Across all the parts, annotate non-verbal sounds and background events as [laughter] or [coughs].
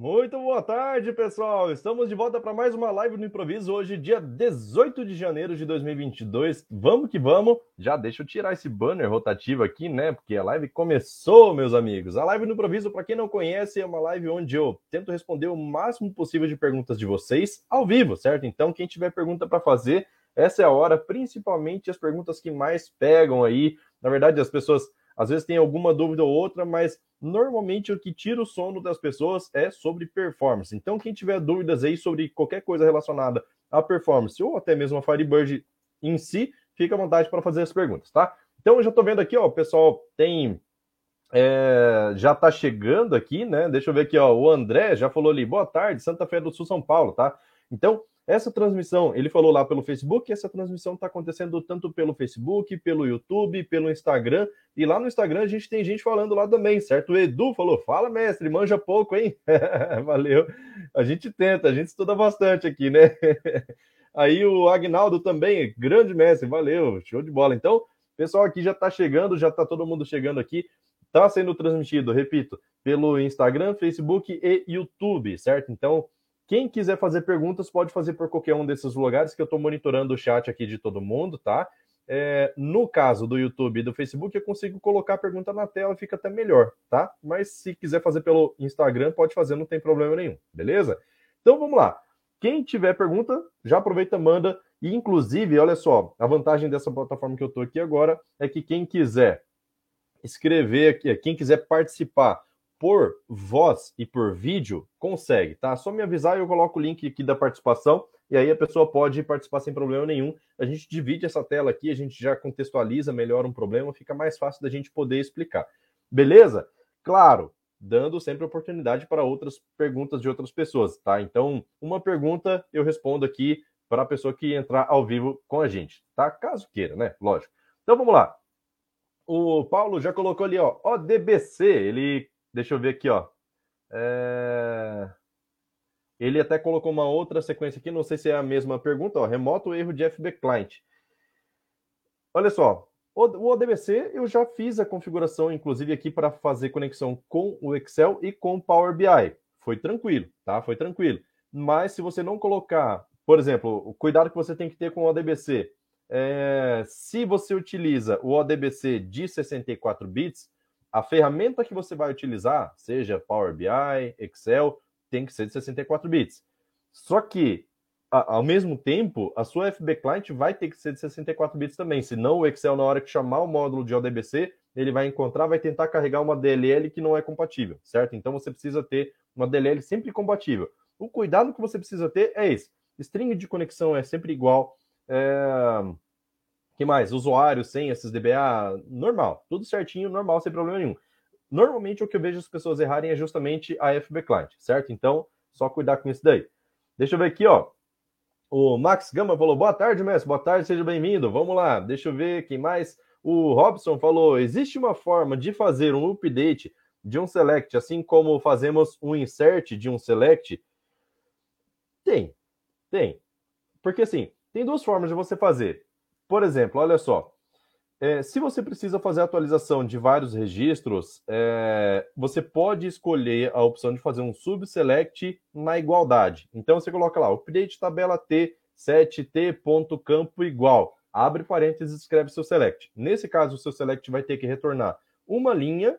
Muito boa tarde, pessoal. Estamos de volta para mais uma live no improviso hoje, dia 18 de janeiro de 2022. Vamos que vamos. Já deixa eu tirar esse banner rotativo aqui, né? Porque a live começou, meus amigos. A live no improviso, para quem não conhece, é uma live onde eu tento responder o máximo possível de perguntas de vocês ao vivo, certo? Então, quem tiver pergunta para fazer, essa é a hora, principalmente as perguntas que mais pegam aí. Na verdade, as pessoas às vezes têm alguma dúvida ou outra, mas normalmente o que tira o sono das pessoas é sobre performance. Então, quem tiver dúvidas aí sobre qualquer coisa relacionada à performance ou até mesmo a Firebird em si, fica à vontade para fazer as perguntas, tá? Então, eu já estou vendo aqui, ó, o pessoal tem. É, já está chegando aqui, né? Deixa eu ver aqui, ó. O André já falou ali, boa tarde, Santa Fé do Sul, São Paulo, tá? Então, essa transmissão, ele falou lá pelo Facebook, essa transmissão está acontecendo tanto pelo Facebook, pelo YouTube, pelo Instagram, e lá no Instagram a gente tem gente falando lá também, certo? O Edu falou, fala mestre, manja pouco, hein? [laughs] Valeu. A gente tenta, a gente estuda bastante aqui, né? [laughs] Aí o Agnaldo também, grande mestre, valeu, show de bola. Então, pessoal aqui já está chegando, já está todo mundo chegando aqui. Está sendo transmitido, repito, pelo Instagram, Facebook e YouTube, certo? Então, quem quiser fazer perguntas, pode fazer por qualquer um desses lugares que eu estou monitorando o chat aqui de todo mundo, tá? É, no caso do YouTube e do Facebook, eu consigo colocar a pergunta na tela, fica até melhor, tá? Mas se quiser fazer pelo Instagram, pode fazer, não tem problema nenhum, beleza? Então vamos lá. Quem tiver pergunta, já aproveita, manda. E inclusive, olha só, a vantagem dessa plataforma que eu estou aqui agora é que quem quiser escrever aqui, quem quiser participar por voz e por vídeo, consegue, tá? Só me avisar e eu coloco o link aqui da participação e aí a pessoa pode participar sem problema nenhum. A gente divide essa tela aqui, a gente já contextualiza melhor um problema, fica mais fácil da gente poder explicar. Beleza? Claro, dando sempre oportunidade para outras perguntas de outras pessoas, tá? Então, uma pergunta eu respondo aqui para a pessoa que entrar ao vivo com a gente, tá? Caso queira, né? Lógico. Então vamos lá. O Paulo já colocou ali, ó, ODBC, ele Deixa eu ver aqui, ó. É... Ele até colocou uma outra sequência aqui, não sei se é a mesma pergunta, ó. Remoto erro de FB Client. Olha só, o ODBC eu já fiz a configuração, inclusive aqui para fazer conexão com o Excel e com o Power BI. Foi tranquilo, tá? Foi tranquilo. Mas se você não colocar, por exemplo, o cuidado que você tem que ter com o ODBC, é, se você utiliza o ODBC de 64 bits, a ferramenta que você vai utilizar, seja Power BI, Excel, tem que ser de 64 bits. Só que, a, ao mesmo tempo, a sua FB Client vai ter que ser de 64 bits também, senão o Excel, na hora que chamar o módulo de ODBC, ele vai encontrar, vai tentar carregar uma DLL que não é compatível, certo? Então você precisa ter uma DLL sempre compatível. O cuidado que você precisa ter é esse. String de conexão é sempre igual. É que mais? Usuário, senhas, DBA, normal, tudo certinho, normal, sem problema nenhum. Normalmente o que eu vejo as pessoas errarem é justamente a FB Client, certo? Então, só cuidar com isso daí. Deixa eu ver aqui, ó. O Max Gama falou: boa tarde, mestre, boa tarde, seja bem-vindo. Vamos lá, deixa eu ver quem mais. O Robson falou: existe uma forma de fazer um update de um select, assim como fazemos um insert de um select? Tem, tem. Porque assim, tem duas formas de você fazer. Por exemplo, olha só. É, se você precisa fazer atualização de vários registros, é, você pode escolher a opção de fazer um subselect na igualdade. Então você coloca lá, update tabela T 7t.campo igual. Abre parênteses e escreve seu select. Nesse caso, o seu select vai ter que retornar uma linha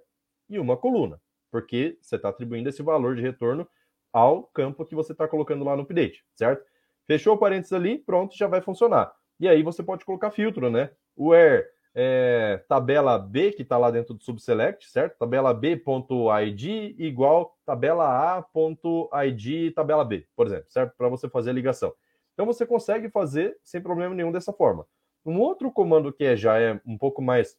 e uma coluna, porque você está atribuindo esse valor de retorno ao campo que você está colocando lá no update, certo? Fechou o parênteses ali, pronto, já vai funcionar. E aí você pode colocar filtro, né? Where é, tabela B, que está lá dentro do subselect, certo? Tabela B.id igual tabela A.id tabela B, por exemplo, certo? Para você fazer a ligação. Então você consegue fazer sem problema nenhum dessa forma. Um outro comando que é, já é um pouco mais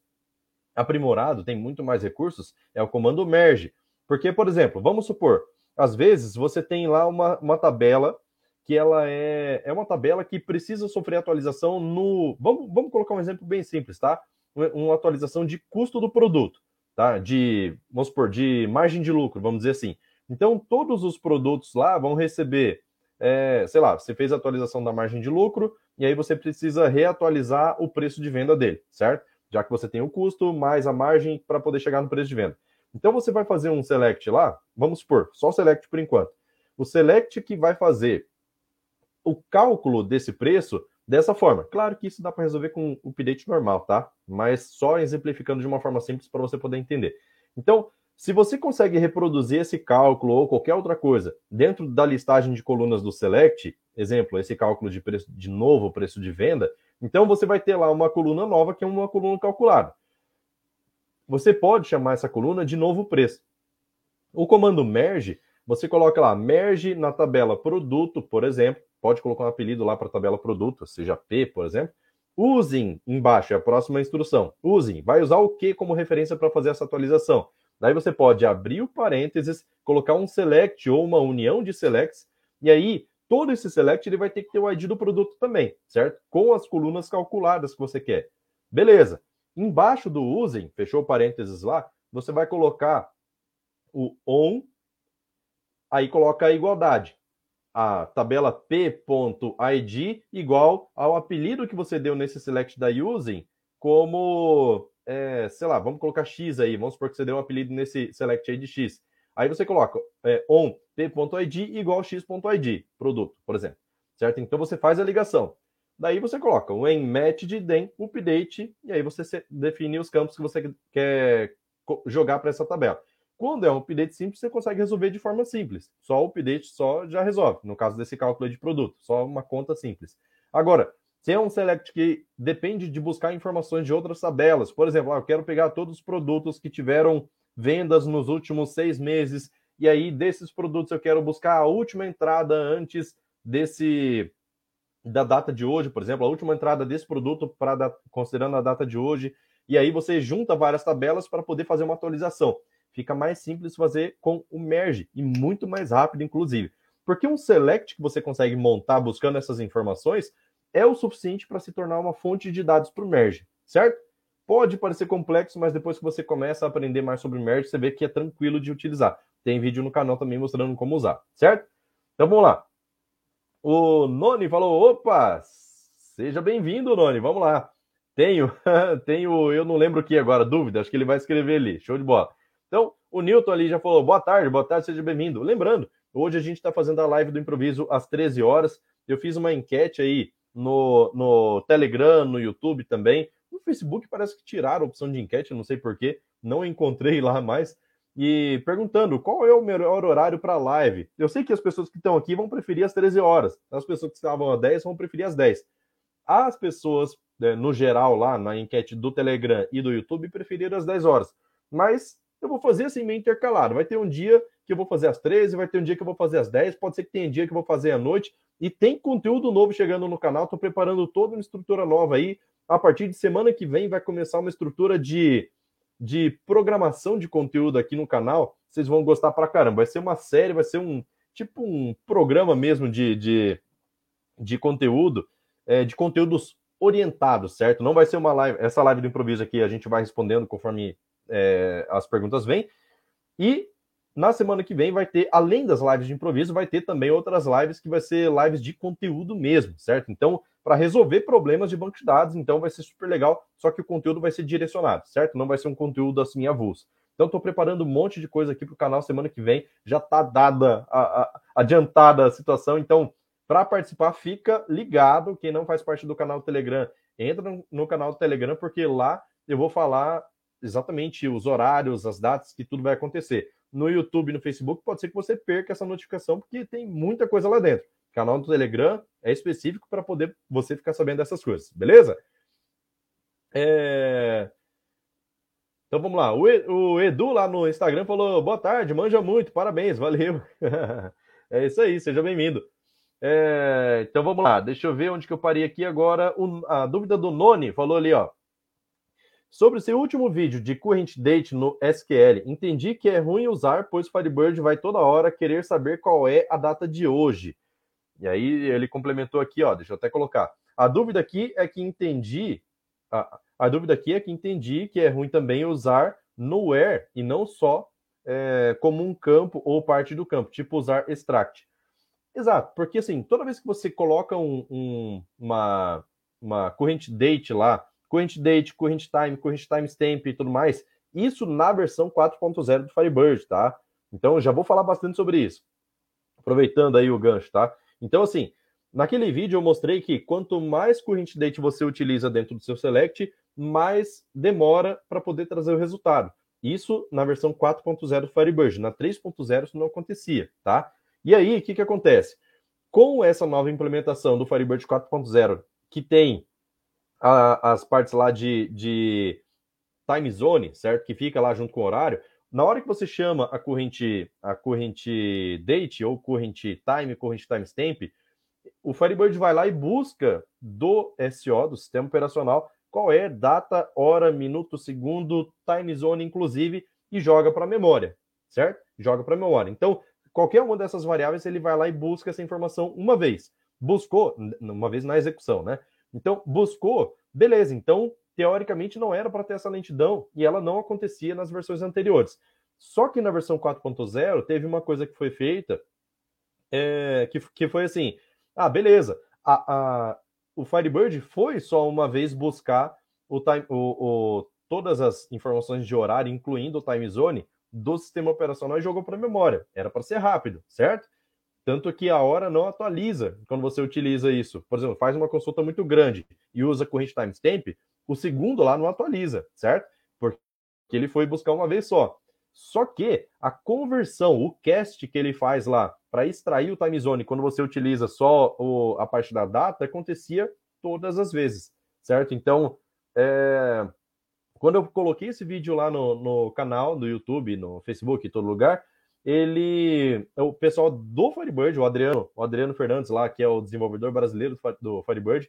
aprimorado, tem muito mais recursos, é o comando merge. Porque, por exemplo, vamos supor, às vezes você tem lá uma, uma tabela que ela é, é uma tabela que precisa sofrer atualização no. Vamos, vamos colocar um exemplo bem simples, tá? Uma atualização de custo do produto, tá? De, vamos supor, de margem de lucro, vamos dizer assim. Então, todos os produtos lá vão receber, é, sei lá, você fez a atualização da margem de lucro e aí você precisa reatualizar o preço de venda dele, certo? Já que você tem o custo mais a margem para poder chegar no preço de venda. Então você vai fazer um select lá, vamos supor, só select por enquanto. O select que vai fazer o cálculo desse preço dessa forma. Claro que isso dá para resolver com o update normal, tá? Mas só exemplificando de uma forma simples para você poder entender. Então, se você consegue reproduzir esse cálculo ou qualquer outra coisa dentro da listagem de colunas do Select, exemplo, esse cálculo de preço de novo preço de venda, então você vai ter lá uma coluna nova que é uma coluna calculada. Você pode chamar essa coluna de novo preço. O comando merge, você coloca lá merge na tabela produto, por exemplo, pode colocar um apelido lá para a tabela produto, seja P, por exemplo. Usem embaixo, é a próxima instrução. Usem, vai usar o que como referência para fazer essa atualização? Daí você pode abrir o parênteses, colocar um select ou uma união de selects, e aí todo esse select ele vai ter que ter o ID do produto também, certo? Com as colunas calculadas que você quer. Beleza. Embaixo do usem, fechou parênteses lá, você vai colocar o on, aí coloca a igualdade. A tabela p.id igual ao apelido que você deu nesse select da using como é, sei lá, vamos colocar X aí, vamos supor que você deu um apelido nesse select aí de X. Aí você coloca é, on p.id igual x.id, produto, por exemplo. Certo? Então você faz a ligação. Daí você coloca o em matched, then update, e aí você define os campos que você quer jogar para essa tabela. Quando é um update simples, você consegue resolver de forma simples. Só o update só já resolve, no caso desse cálculo de produto, só uma conta simples. Agora, se é um select que depende de buscar informações de outras tabelas, por exemplo, ah, eu quero pegar todos os produtos que tiveram vendas nos últimos seis meses, e aí desses produtos eu quero buscar a última entrada antes desse da data de hoje, por exemplo, a última entrada desse produto para considerando a data de hoje, e aí você junta várias tabelas para poder fazer uma atualização. Fica mais simples fazer com o merge e muito mais rápido, inclusive. Porque um select que você consegue montar buscando essas informações é o suficiente para se tornar uma fonte de dados para o Merge, certo? Pode parecer complexo, mas depois que você começa a aprender mais sobre o Merge, você vê que é tranquilo de utilizar. Tem vídeo no canal também mostrando como usar, certo? Então vamos lá. O Noni falou: opa, seja bem-vindo, Noni, vamos lá. Tenho, [laughs] tenho, eu não lembro o que agora, dúvida, acho que ele vai escrever ali, show de bola. Então, o Newton ali já falou: boa tarde, boa tarde, seja bem-vindo. Lembrando, hoje a gente está fazendo a live do improviso às 13 horas. Eu fiz uma enquete aí no, no Telegram, no YouTube também. No Facebook parece que tiraram a opção de enquete, não sei porquê, não encontrei lá mais. E perguntando qual é o melhor horário para live. Eu sei que as pessoas que estão aqui vão preferir as 13 horas, as pessoas que estavam às 10 vão preferir as 10. As pessoas, né, no geral, lá na enquete do Telegram e do YouTube, preferiram as 10 horas. Mas eu vou fazer assim meio intercalado. Vai ter um dia que eu vou fazer às 13, vai ter um dia que eu vou fazer às 10, pode ser que tenha dia que eu vou fazer à noite. E tem conteúdo novo chegando no canal. Estou preparando toda uma estrutura nova aí. A partir de semana que vem vai começar uma estrutura de, de programação de conteúdo aqui no canal. Vocês vão gostar pra caramba. Vai ser uma série, vai ser um tipo um programa mesmo de, de, de conteúdo, é, de conteúdos orientados, certo? Não vai ser uma live. Essa live do improviso aqui a gente vai respondendo conforme é, as perguntas vêm. E na semana que vem vai ter, além das lives de improviso, vai ter também outras lives que vai ser lives de conteúdo mesmo, certo? Então, para resolver problemas de banco de dados, então vai ser super legal, só que o conteúdo vai ser direcionado, certo? Não vai ser um conteúdo assim avulso. Então, estou preparando um monte de coisa aqui para o canal semana que vem. Já está dada, a, a, adiantada a situação. Então, para participar, fica ligado. Quem não faz parte do canal do Telegram, entra no, no canal do Telegram, porque lá eu vou falar exatamente os horários, as datas que tudo vai acontecer no YouTube e no Facebook, pode ser que você perca essa notificação, porque tem muita coisa lá dentro. O canal do Telegram é específico para poder você ficar sabendo dessas coisas, beleza? É... Então vamos lá. O Edu lá no Instagram falou: boa tarde, manja muito, parabéns, valeu. [laughs] é isso aí, seja bem-vindo. É... Então vamos lá, deixa eu ver onde que eu parei aqui agora. A dúvida do Noni falou ali, ó. Sobre o seu último vídeo de current date no SQL, entendi que é ruim usar, pois Firebird vai toda hora querer saber qual é a data de hoje. E aí ele complementou aqui, ó, deixa eu até colocar. A dúvida aqui é que entendi, a, a dúvida aqui é que entendi que é ruim também usar no where e não só é, como um campo ou parte do campo, tipo usar extract. Exato, porque assim, toda vez que você coloca um, um, uma, uma current date lá, current date, current time, current timestamp e tudo mais, Isso na versão 4.0 do Firebird, tá? Então já vou falar bastante sobre isso. Aproveitando aí o gancho, tá? Então, assim, naquele vídeo eu mostrei que quanto mais current date você utiliza dentro do seu select, mais demora para poder trazer o resultado. Isso na versão 4.0 do Firebird. Na 3.0 isso não acontecia, tá? E aí, o que, que acontece? Com essa nova implementação do Firebird 4.0, que tem a, as partes lá de, de time zone, certo? Que fica lá junto com o horário. Na hora que você chama a corrente, a corrente date ou corrente time, corrente timestamp, o Firebird vai lá e busca do SO, do sistema operacional, qual é data, hora, minuto, segundo, time zone, inclusive, e joga para a memória, certo? Joga para a memória. Então, qualquer uma dessas variáveis, ele vai lá e busca essa informação uma vez. Buscou, uma vez na execução, né? Então, buscou, beleza. Então, teoricamente, não era para ter essa lentidão e ela não acontecia nas versões anteriores. Só que na versão 4.0 teve uma coisa que foi feita é, que, que foi assim: ah, beleza, a, a, o Firebird foi só uma vez buscar o time, o, o, todas as informações de horário, incluindo o time zone, do sistema operacional e jogou para a memória. Era para ser rápido, certo? Tanto que a hora não atualiza quando você utiliza isso. Por exemplo, faz uma consulta muito grande e usa corrente timestamp, o segundo lá não atualiza, certo? Porque ele foi buscar uma vez só. Só que a conversão, o cast que ele faz lá para extrair o time zone quando você utiliza só o, a parte da data, acontecia todas as vezes, certo? Então, é, quando eu coloquei esse vídeo lá no, no canal do YouTube, no Facebook, em todo lugar, ele, o pessoal do Firebird, o Adriano, o Adriano Fernandes lá, que é o desenvolvedor brasileiro do Firebird,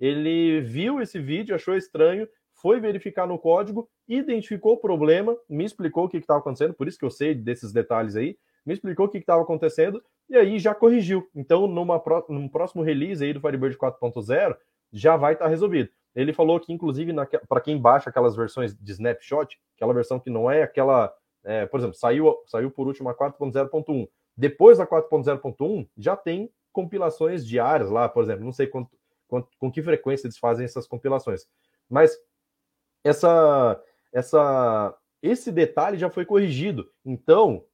ele viu esse vídeo, achou estranho foi verificar no código, identificou o problema, me explicou o que estava acontecendo, por isso que eu sei desses detalhes aí, me explicou o que estava acontecendo e aí já corrigiu. Então, numa, num próximo release aí do Firebird 4.0, já vai estar tá resolvido. Ele falou que, inclusive, para quem baixa aquelas versões de snapshot, aquela versão que não é aquela. É, por exemplo, saiu, saiu por último a 4.0.1. Depois da 4.0.1, já tem compilações diárias lá, por exemplo, não sei quanto, quanto, com que frequência eles fazem essas compilações. Mas essa, essa, esse detalhe já foi corrigido. Então,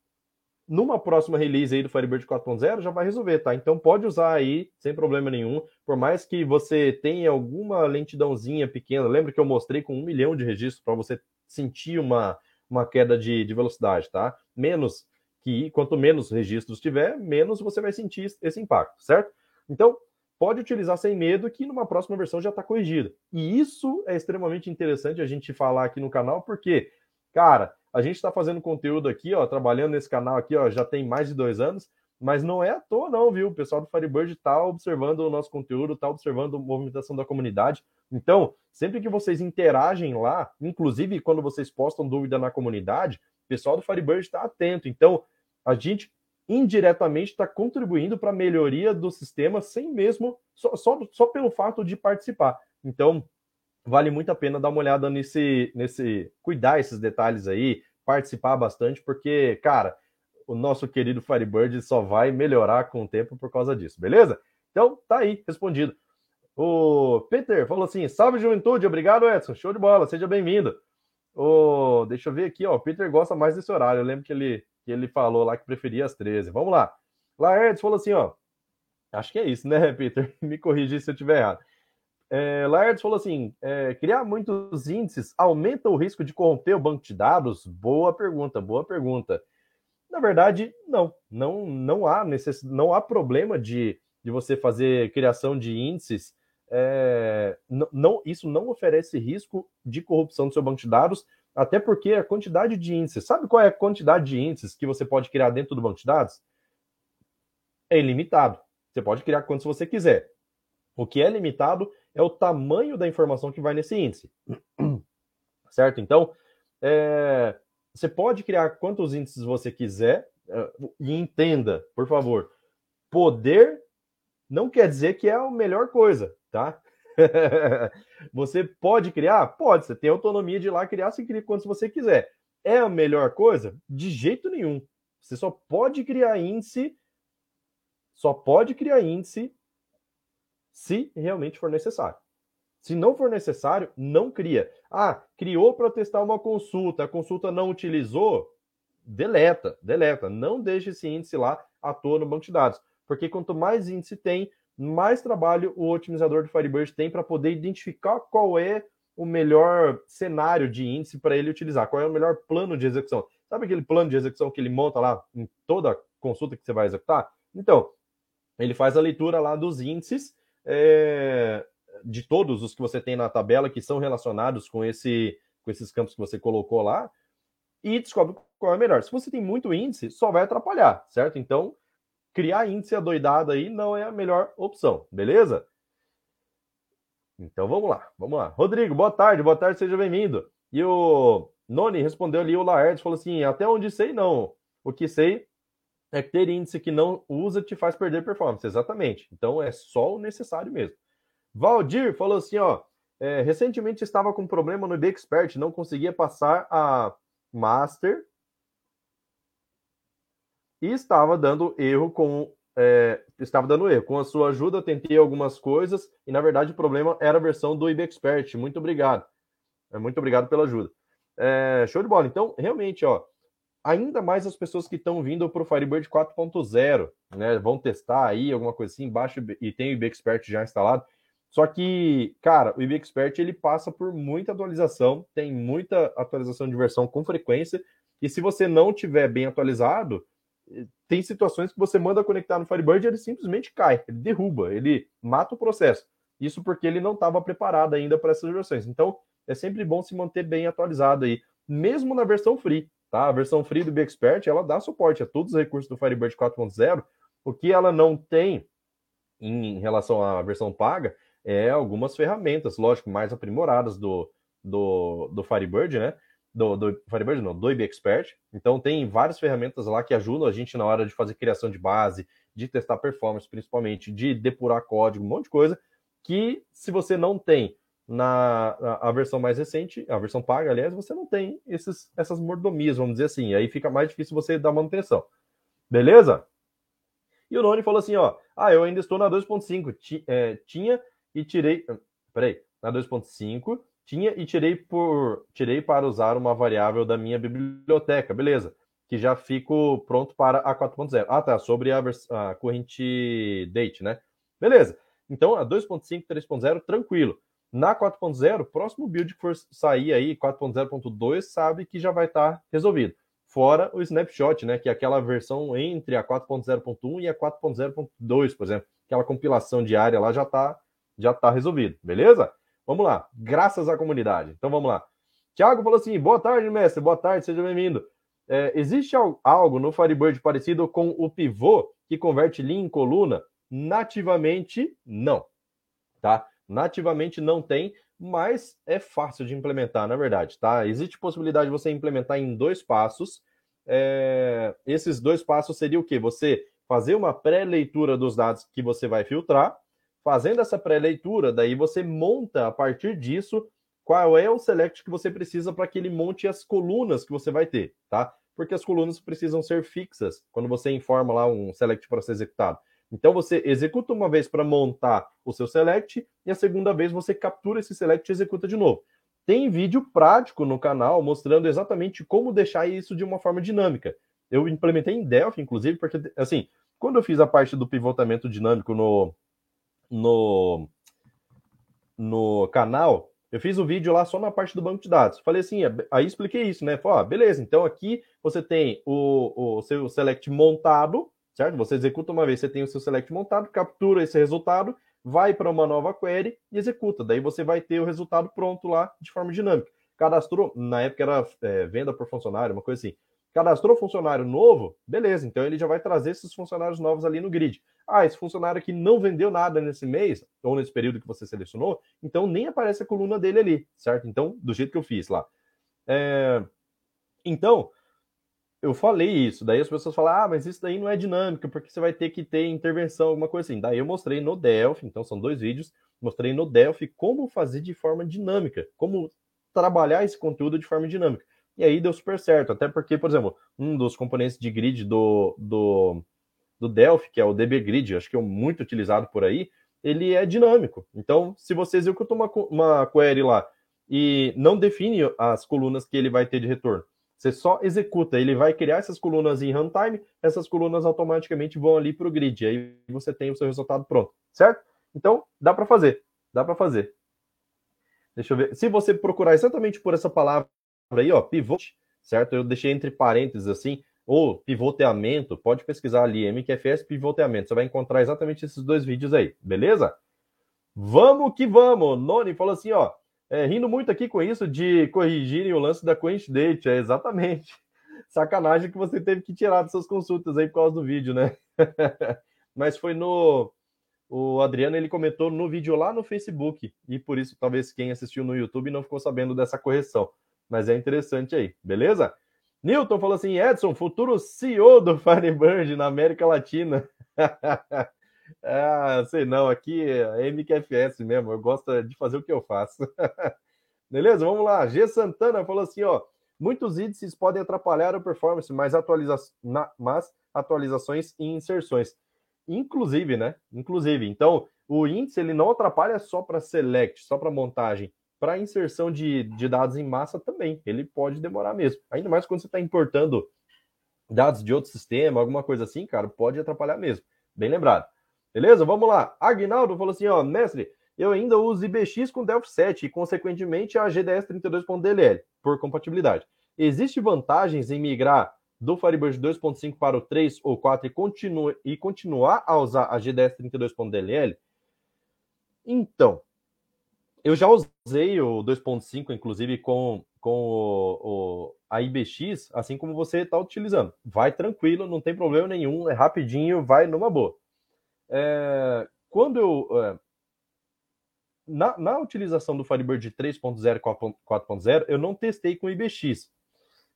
numa próxima release aí do Firebird 4.0 já vai resolver, tá? Então pode usar aí sem problema nenhum. Por mais que você tenha alguma lentidãozinha pequena, lembra que eu mostrei com um milhão de registros para você sentir uma, uma queda de, de velocidade, tá? Menos que, quanto menos registros tiver, menos você vai sentir esse impacto, certo? Então, pode utilizar sem medo que numa próxima versão já está corrigida. E isso é extremamente interessante a gente falar aqui no canal, porque, cara, a gente está fazendo conteúdo aqui, ó, trabalhando nesse canal aqui, ó, já tem mais de dois anos, mas não é à toa, não, viu? O pessoal do Firebird está observando o nosso conteúdo, está observando a movimentação da comunidade. Então, sempre que vocês interagem lá, inclusive quando vocês postam dúvida na comunidade, o pessoal do Firebird está atento. Então, a gente indiretamente está contribuindo para a melhoria do sistema sem mesmo, só, só, só pelo fato de participar. Então, vale muito a pena dar uma olhada nesse, nesse, cuidar esses detalhes aí, participar bastante, porque, cara, o nosso querido Firebird só vai melhorar com o tempo por causa disso, beleza? Então, tá aí, respondido. O Peter falou assim: salve juventude, obrigado, Edson, show de bola, seja bem-vindo. O, deixa eu ver aqui, ó, o Peter gosta mais desse horário, eu lembro que ele que ele falou lá que preferia as 13. Vamos lá. Laertes falou assim, ó. Acho que é isso, né, [laughs] Peter? Me corrija se eu estiver errado. É, Laertes falou assim: é, criar muitos índices aumenta o risco de corromper o banco de dados? Boa pergunta, boa pergunta. Na verdade, não, não, não há necess... não há problema de, de você fazer criação de índices. É, não, isso não oferece risco de corrupção do seu banco de dados, até porque a quantidade de índices, sabe qual é a quantidade de índices que você pode criar dentro do banco de dados? É ilimitado. Você pode criar quantos você quiser. O que é limitado é o tamanho da informação que vai nesse índice. [clears throat] Certo? Então, é, você pode criar quantos índices você quiser é, e entenda, por favor, poder não quer dizer que é a melhor coisa, tá? [laughs] você pode criar? Pode, você tem autonomia de ir lá criar, você cria quantos você quiser. É a melhor coisa? De jeito nenhum. Você só pode criar índice, só pode criar índice se realmente for necessário. Se não for necessário, não cria. Ah, criou para testar uma consulta, a consulta não utilizou, deleta, deleta. Não deixe esse índice lá à toa no banco de dados. Porque quanto mais índice tem, mais trabalho o otimizador do Firebird tem para poder identificar qual é o melhor cenário de índice para ele utilizar, qual é o melhor plano de execução. Sabe aquele plano de execução que ele monta lá em toda consulta que você vai executar? Então, ele faz a leitura lá dos índices é, de todos os que você tem na tabela que são relacionados com, esse, com esses campos que você colocou lá e descobre qual é melhor. Se você tem muito índice, só vai atrapalhar, certo? Então, criar índice adoidado aí não é a melhor opção, beleza? Então vamos lá, vamos lá. Rodrigo, boa tarde, boa tarde, seja bem-vindo. E o Noni respondeu ali, o Laertes falou assim: até onde sei, não. O que sei é que ter índice que não usa te faz perder performance. Exatamente. Então é só o necessário mesmo. Valdir falou assim: ó, é, recentemente estava com problema no IB Expert, não conseguia passar a Master e estava dando erro com é, estava dando erro. Com a sua ajuda, tentei algumas coisas e, na verdade, o problema era a versão do IBExpert. Muito obrigado. É, muito obrigado pela ajuda. É, show de bola. Então, realmente, ó, ainda mais as pessoas que estão vindo para o Firebird 4.0, né? Vão testar aí alguma coisa assim, embaixo e tem o IBExpert já instalado. Só que, cara, o IBExpert ele passa por muita atualização, tem muita atualização de versão com frequência, e se você não tiver bem atualizado, tem situações que você manda conectar no Firebird e ele simplesmente cai, ele derruba, ele mata o processo. Isso porque ele não estava preparado ainda para essas versões. Então, é sempre bom se manter bem atualizado aí, mesmo na versão free, tá? A versão free do BXpert, ela dá suporte a todos os recursos do Firebird 4.0. O que ela não tem em relação à versão paga é algumas ferramentas, lógico, mais aprimoradas do, do, do Firebird, né? Do, do Firebird, não, do IB Expert. Então tem várias ferramentas lá que ajudam a gente na hora de fazer criação de base, de testar performance, principalmente, de depurar código, um monte de coisa, que se você não tem na, na a versão mais recente, a versão paga, aliás, você não tem esses, essas mordomias, vamos dizer assim. Aí fica mais difícil você dar manutenção. Beleza? E o Noni falou assim, ó, ah, eu ainda estou na 2.5, é, tinha e tirei, peraí, na 2.5, tinha e tirei por tirei para usar uma variável da minha biblioteca, beleza? Que já fico pronto para a 4.0. Ah, tá, sobre a, a corrente date, né? Beleza. Então, a 2.5, 3.0, tranquilo. Na 4.0, próximo build que for sair aí, 4.0.2, sabe que já vai estar tá resolvido. Fora o snapshot, né? Que é aquela versão entre a 4.0.1 e a 4.0.2, por exemplo. Aquela compilação diária lá já está já tá resolvido, beleza? Vamos lá, graças à comunidade. Então vamos lá. Tiago falou assim: boa tarde, mestre, boa tarde, seja bem-vindo. É, existe algo no Firebird parecido com o pivô que converte linha em coluna? Nativamente, não. Tá? Nativamente não tem, mas é fácil de implementar, na verdade, tá? Existe possibilidade de você implementar em dois passos. É, esses dois passos seria o quê? Você fazer uma pré-leitura dos dados que você vai filtrar Fazendo essa pré-leitura, daí você monta a partir disso qual é o select que você precisa para que ele monte as colunas que você vai ter, tá? Porque as colunas precisam ser fixas quando você informa lá um select para ser executado. Então você executa uma vez para montar o seu select e a segunda vez você captura esse select e executa de novo. Tem vídeo prático no canal mostrando exatamente como deixar isso de uma forma dinâmica. Eu implementei em Delphi, inclusive, porque assim, quando eu fiz a parte do pivotamento dinâmico no, no, no canal, eu fiz o um vídeo lá só na parte do banco de dados. Falei assim, aí expliquei isso, né? Falei, beleza, então aqui você tem o, o seu select montado, certo? Você executa uma vez, você tem o seu select montado, captura esse resultado, vai para uma nova query e executa. Daí você vai ter o resultado pronto lá de forma dinâmica. Cadastrou, na época era é, venda por funcionário, uma coisa assim. Cadastrou funcionário novo, beleza, então ele já vai trazer esses funcionários novos ali no grid. Ah, esse funcionário aqui não vendeu nada nesse mês, ou nesse período que você selecionou, então nem aparece a coluna dele ali, certo? Então, do jeito que eu fiz lá. É... Então, eu falei isso, daí as pessoas falam, ah, mas isso daí não é dinâmico, porque você vai ter que ter intervenção, alguma coisa assim. Daí eu mostrei no Delphi, então são dois vídeos, mostrei no Delphi como fazer de forma dinâmica, como trabalhar esse conteúdo de forma dinâmica. E aí deu super certo, até porque, por exemplo, um dos componentes de grid do, do do Delphi, que é o DB Grid, acho que é muito utilizado por aí, ele é dinâmico. Então, se você executa uma, uma query lá e não define as colunas que ele vai ter de retorno, você só executa, ele vai criar essas colunas em runtime, essas colunas automaticamente vão ali para o grid, aí você tem o seu resultado pronto, certo? Então, dá para fazer, dá para fazer. Deixa eu ver. Se você procurar exatamente por essa palavra aí, ó, pivot, certo? Eu deixei entre parênteses assim, ou pivoteamento, pode pesquisar ali, MQFS pivoteamento, você vai encontrar exatamente esses dois vídeos aí, beleza? Vamos que vamos! Noni falou assim, ó, é, rindo muito aqui com isso de corrigirem o lance da coincidente, é exatamente. [laughs] Sacanagem que você teve que tirar das suas consultas aí por causa do vídeo, né? [laughs] Mas foi no. O Adriano ele comentou no vídeo lá no Facebook, e por isso talvez quem assistiu no YouTube não ficou sabendo dessa correção. Mas é interessante aí, beleza? Newton falou assim: Edson, futuro CEO do [laughs] Firebird na América Latina. [laughs] ah, sei não, aqui é MQFS mesmo, eu gosto de fazer o que eu faço. [laughs] Beleza? Vamos lá. G Santana falou assim: ó, muitos índices podem atrapalhar a performance, mas, atualiza mas atualizações e inserções. Inclusive, né? Inclusive. Então, o índice ele não atrapalha só para select, só para montagem para inserção de, de dados em massa também. Ele pode demorar mesmo. Ainda mais quando você está importando dados de outro sistema, alguma coisa assim, cara, pode atrapalhar mesmo. Bem lembrado. Beleza? Vamos lá. Agnaldo falou assim, ó, mestre, eu ainda uso IBX com Delphi 7 e, consequentemente, a GDS 32.dll por compatibilidade. Existem vantagens em migrar do Firebird 2.5 para o 3 ou 4 e, continua, e continuar a usar a GDS 32.dll? Então, eu já usei o 2.5, inclusive, com, com o, o, a IBX, assim como você está utilizando. Vai tranquilo, não tem problema nenhum, é rapidinho, vai numa boa. É, quando eu. É, na, na, utilização do Firebird 3.0 e 4.0, eu não testei com IBX.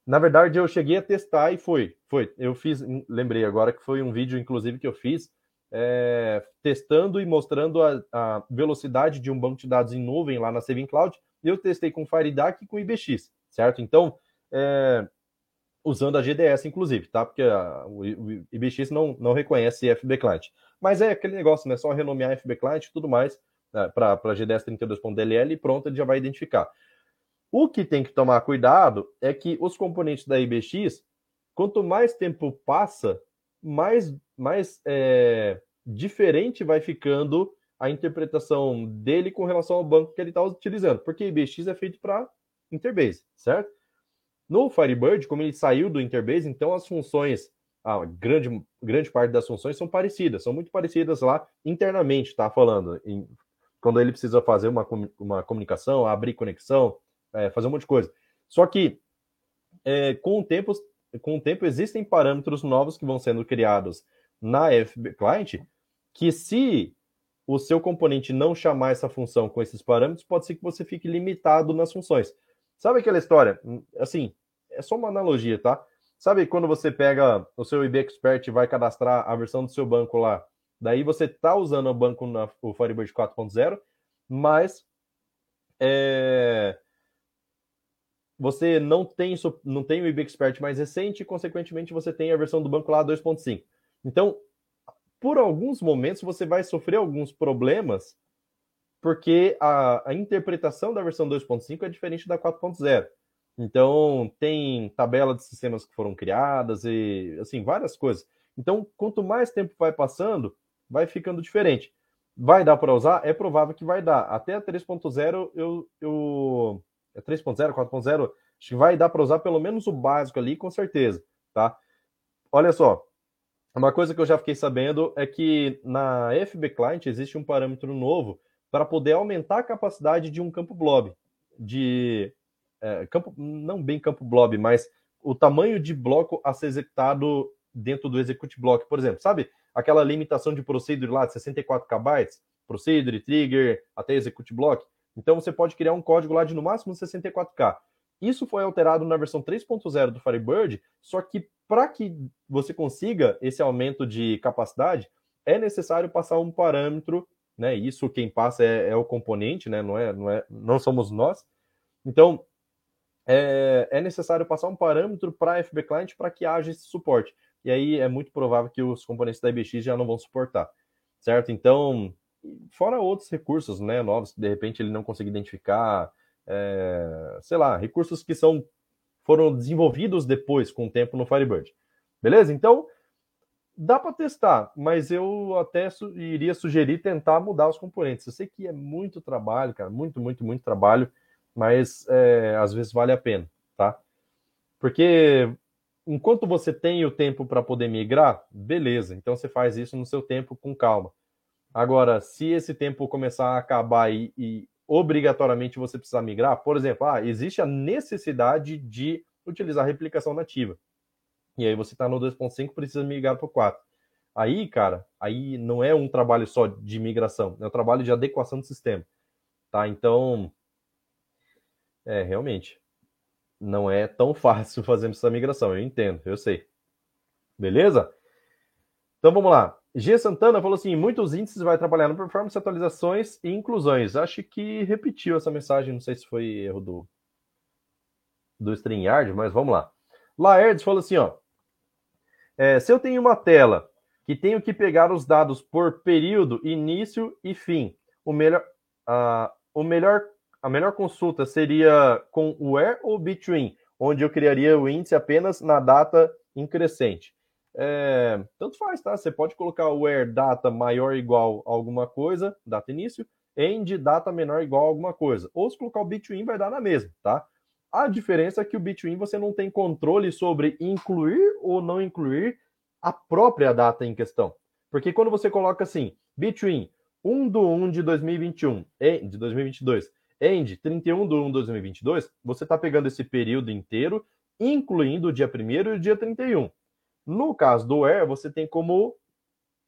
Na verdade, eu cheguei a testar e foi. Foi. Eu fiz, lembrei agora que foi um vídeo, inclusive, que eu fiz é, testando e mostrando a, a, velocidade de um banco de dados em nuvem lá na Saving Cloud. Eu testei com FireDAC e com IBX, certo? Então, é, usando a GDS, inclusive, tá? Porque a, o, o, IBX não, não reconhece FB Client. Mas é aquele negócio, né? Só renomear FB Client e tudo mais né? para GDS 32.dll e pronto, ele já vai identificar. O que tem que tomar cuidado é que os componentes da IBX, quanto mais tempo passa, mais, mais é, diferente vai ficando a interpretação dele com relação ao banco que ele está utilizando, porque IBX é feito para Interbase, certo? No Firebird, como ele saiu do Interbase, então as funções, a grande, grande parte das funções são parecidas, são muito parecidas lá internamente, tá falando, em, quando ele precisa fazer uma, uma comunicação, abrir conexão, é, fazer um monte de coisa. Só que é, com o tempo com o tempo existem parâmetros novos que vão sendo criados na FB Client, que se o seu componente não chamar essa função com esses parâmetros, pode ser que você fique limitado nas funções. Sabe aquela história? Assim, é só uma analogia, tá? Sabe quando você pega o seu IB Expert e vai cadastrar a versão do seu banco lá, daí você está usando o banco na o Firebird 4.0, mas é, você não tem, não tem o IB Expert mais recente consequentemente, você tem a versão do banco lá 2.5. Então, por alguns momentos, você vai sofrer alguns problemas porque a, a interpretação da versão 2.5 é diferente da 4.0. Então, tem tabela de sistemas que foram criadas e, assim, várias coisas. Então, quanto mais tempo vai passando, vai ficando diferente. Vai dar para usar? É provável que vai dar. Até a 3.0 eu, eu é 3.0, 4.0, acho que vai dar para usar pelo menos o básico ali, com certeza, tá? Olha só, uma coisa que eu já fiquei sabendo é que na FB Client existe um parâmetro novo para poder aumentar a capacidade de um campo blob, de é, campo, não bem campo blob, mas o tamanho de bloco a ser executado dentro do execute block, por exemplo, sabe? Aquela limitação de procedure lá de 64 KB, procedure, trigger, até execute block. Então você pode criar um código lá de no máximo 64K. Isso foi alterado na versão 3.0 do Firebird, só que para que você consiga esse aumento de capacidade, é necessário passar um parâmetro, né? Isso quem passa é, é o componente, né? Não é, não é, não somos nós. Então é, é necessário passar um parâmetro para a FB Client para que haja esse suporte. E aí é muito provável que os componentes da IBX já não vão suportar, certo? Então fora outros recursos, né, novos de repente ele não consegue identificar, é, sei lá, recursos que são foram desenvolvidos depois com o tempo no Firebird. Beleza? Então, dá para testar, mas eu até su iria sugerir tentar mudar os componentes. Eu sei que é muito trabalho, cara, muito, muito, muito trabalho, mas é, às vezes vale a pena, tá? Porque enquanto você tem o tempo para poder migrar, beleza, então você faz isso no seu tempo com calma. Agora, se esse tempo começar a acabar e, e obrigatoriamente você precisar migrar, por exemplo, ah, existe a necessidade de utilizar replicação nativa. E aí você está no 2.5 precisa migrar para o 4. Aí, cara, aí não é um trabalho só de migração, é um trabalho de adequação do sistema. Tá? Então, é, realmente, não é tão [laughs] fácil fazer essa migração, eu entendo, eu sei. Beleza? Então vamos lá. G Santana falou assim: muitos índices vai trabalhar no performance, atualizações e inclusões. Acho que repetiu essa mensagem, não sei se foi erro do, do StreamYard, mas vamos lá. Laerdes falou assim: ó. É, se eu tenho uma tela que tenho que pegar os dados por período, início e fim, o melhor, uh, o melhor, a melhor consulta seria com where ou between, onde eu criaria o índice apenas na data em crescente. É, tanto faz, tá? Você pode colocar o where data maior ou igual a alguma coisa, data início, end data menor ou igual a alguma coisa. Ou se colocar o between vai dar na mesma, tá? A diferença é que o between você não tem controle sobre incluir ou não incluir a própria data em questão. Porque quando você coloca assim, between 1 do 1 de 2021 e de 2022 end 31 do 1 de 2022, você está pegando esse período inteiro, incluindo o dia 1 e o dia 31. No caso do where, você tem como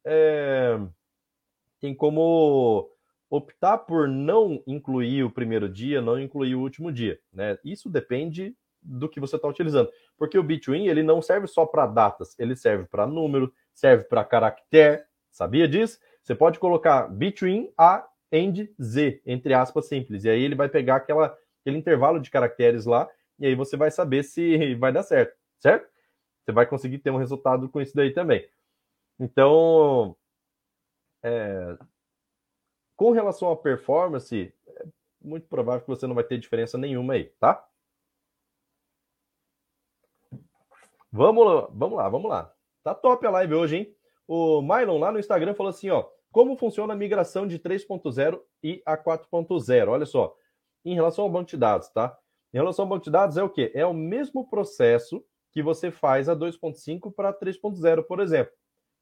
é, tem como optar por não incluir o primeiro dia, não incluir o último dia, né? Isso depende do que você está utilizando, porque o between ele não serve só para datas, ele serve para número, serve para caractere. Sabia disso? Você pode colocar between a and z entre aspas simples, e aí ele vai pegar aquela aquele intervalo de caracteres lá, e aí você vai saber se [laughs] vai dar certo, certo? Você vai conseguir ter um resultado com isso daí também. Então, é, com relação à performance, é muito provável que você não vai ter diferença nenhuma aí, tá? Vamos lá, vamos lá, vamos lá. Tá top a live hoje, hein? O Mylon lá no Instagram falou assim, ó, como funciona a migração de 3.0 e a 4.0? Olha só, em relação ao banco de dados, tá? Em relação ao banco de dados é o quê? É o mesmo processo que você faz a 2.5 para 3.0, por exemplo.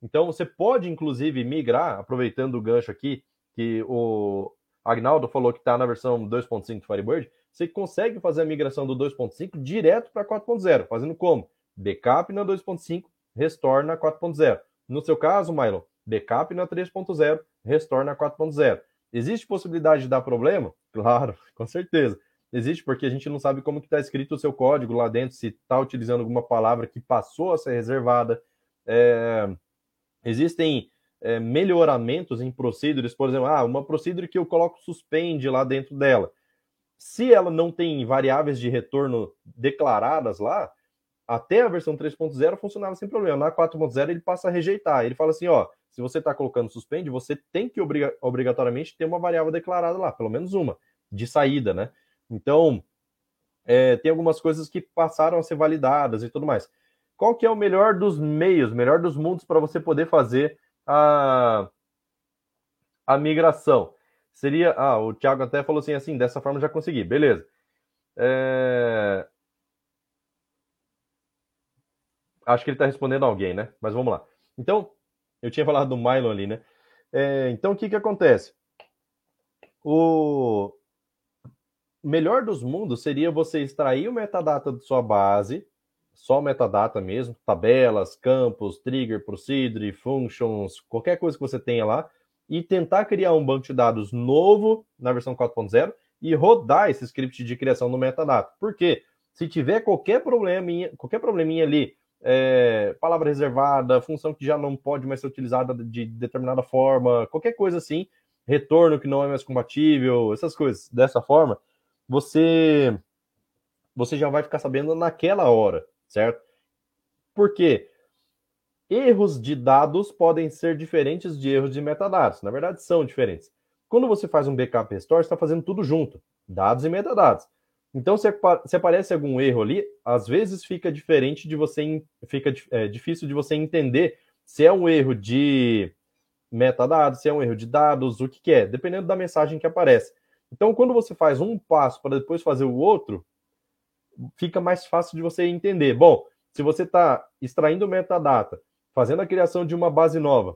Então, você pode, inclusive, migrar, aproveitando o gancho aqui, que o Agnaldo falou que está na versão 2.5 do Firebird, você consegue fazer a migração do 2.5 direto para 4.0, fazendo como? Backup na 2.5, restore na 4.0. No seu caso, Mylon, backup na 3.0, restore na 4.0. Existe possibilidade de dar problema? [laughs] Claro, com certeza. Existe porque a gente não sabe como que está escrito o seu código lá dentro, se está utilizando alguma palavra que passou a ser reservada. É, existem é, melhoramentos em procedures, por exemplo, ah, uma procedure que eu coloco suspende lá dentro dela. Se ela não tem variáveis de retorno declaradas lá, até a versão 3.0 funcionava sem problema. Na 4.0 ele passa a rejeitar. Ele fala assim, ó, se você está colocando suspende, você tem que obriga obrigatoriamente ter uma variável declarada lá, pelo menos uma, de saída, né? Então, é, tem algumas coisas que passaram a ser validadas e tudo mais. Qual que é o melhor dos meios, melhor dos mundos para você poder fazer a, a migração? Seria, ah, o Thiago até falou assim, assim, dessa forma já consegui, beleza. É... Acho que ele está respondendo alguém, né? Mas vamos lá. Então, eu tinha falado do Mylon ali, né? É, então, o que que acontece? O, melhor dos mundos seria você extrair o metadata de sua base, só metadata mesmo, tabelas, campos, trigger, procedure, functions, qualquer coisa que você tenha lá, e tentar criar um banco de dados novo na versão 4.0 e rodar esse script de criação no metadata. Por quê? Se tiver qualquer probleminha, qualquer probleminha ali, é, palavra reservada, função que já não pode mais ser utilizada de determinada forma, qualquer coisa assim, retorno que não é mais compatível, essas coisas dessa forma, você você já vai ficar sabendo naquela hora, certo? Porque erros de dados podem ser diferentes de erros de metadados. Na verdade, são diferentes. Quando você faz um backup restore, está fazendo tudo junto, dados e metadados. Então, se, se, aparece algum erro ali, às vezes fica diferente de você, fica é, difícil de você entender se é um erro de metadados, se é um erro de dados, o que, que é, dependendo da mensagem que aparece. Então, quando você faz um passo para depois fazer o outro, fica mais fácil de você entender. Bom, se você está extraindo metadata, fazendo a criação de uma base nova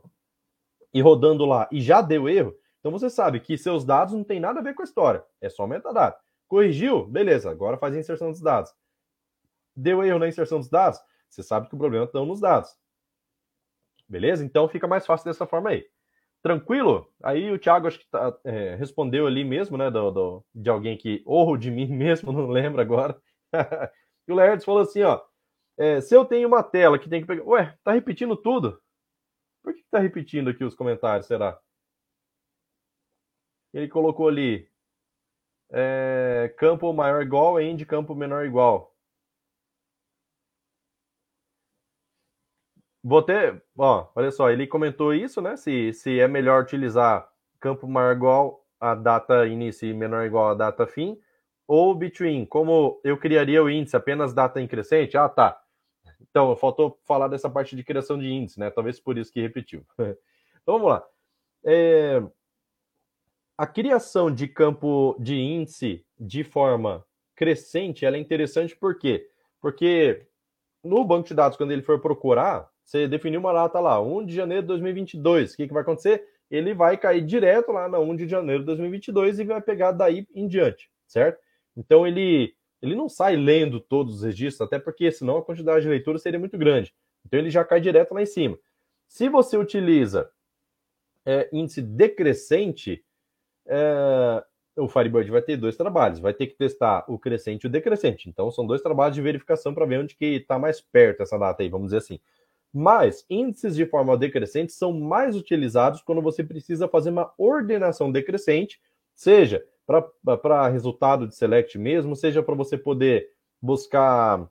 e rodando lá e já deu erro, então você sabe que seus dados não tem nada a ver com a história, é só metadata. Corrigiu? Beleza, agora faz a inserção dos dados. Deu erro na inserção dos dados? Você sabe que o problema está nos dados. Beleza? Então fica mais fácil dessa forma aí. Tranquilo? Aí o Thiago acho que tá, é, respondeu ali mesmo, né? Do, do, de alguém que, ou de mim [laughs] mesmo, não lembro agora. [laughs] e o Laertes falou assim: ó. É, se eu tenho uma tela que tem que pegar. Ué, tá repetindo tudo? Por que tá repetindo aqui os comentários, será? Ele colocou ali. É, campo maior igual, end campo menor igual. Vou ter, ó, olha só, ele comentou isso, né? Se, se é melhor utilizar campo maior igual a data início e menor igual a data fim, ou between, como eu criaria o índice apenas data em crescente? Ah, tá. Então, faltou falar dessa parte de criação de índice, né? Talvez por isso que repetiu. [laughs] então, vamos lá. É... A criação de campo de índice de forma crescente, ela é interessante por quê? Porque no banco de dados, quando ele for procurar, você definiu uma data lá, 1 de janeiro de 2022. O que, que vai acontecer? Ele vai cair direto lá na 1 de janeiro de 2022 e vai pegar daí em diante, certo? Então ele, ele não sai lendo todos os registros, até porque senão a quantidade de leitura seria muito grande. Então ele já cai direto lá em cima. Se você utiliza é, índice decrescente, é, o Firebird vai ter dois trabalhos, vai ter que testar o crescente e o decrescente. Então são dois trabalhos de verificação para ver onde que está mais perto essa data aí, vamos dizer assim. Mas índices de forma decrescente são mais utilizados quando você precisa fazer uma ordenação decrescente, seja para resultado de select mesmo, seja para você poder buscar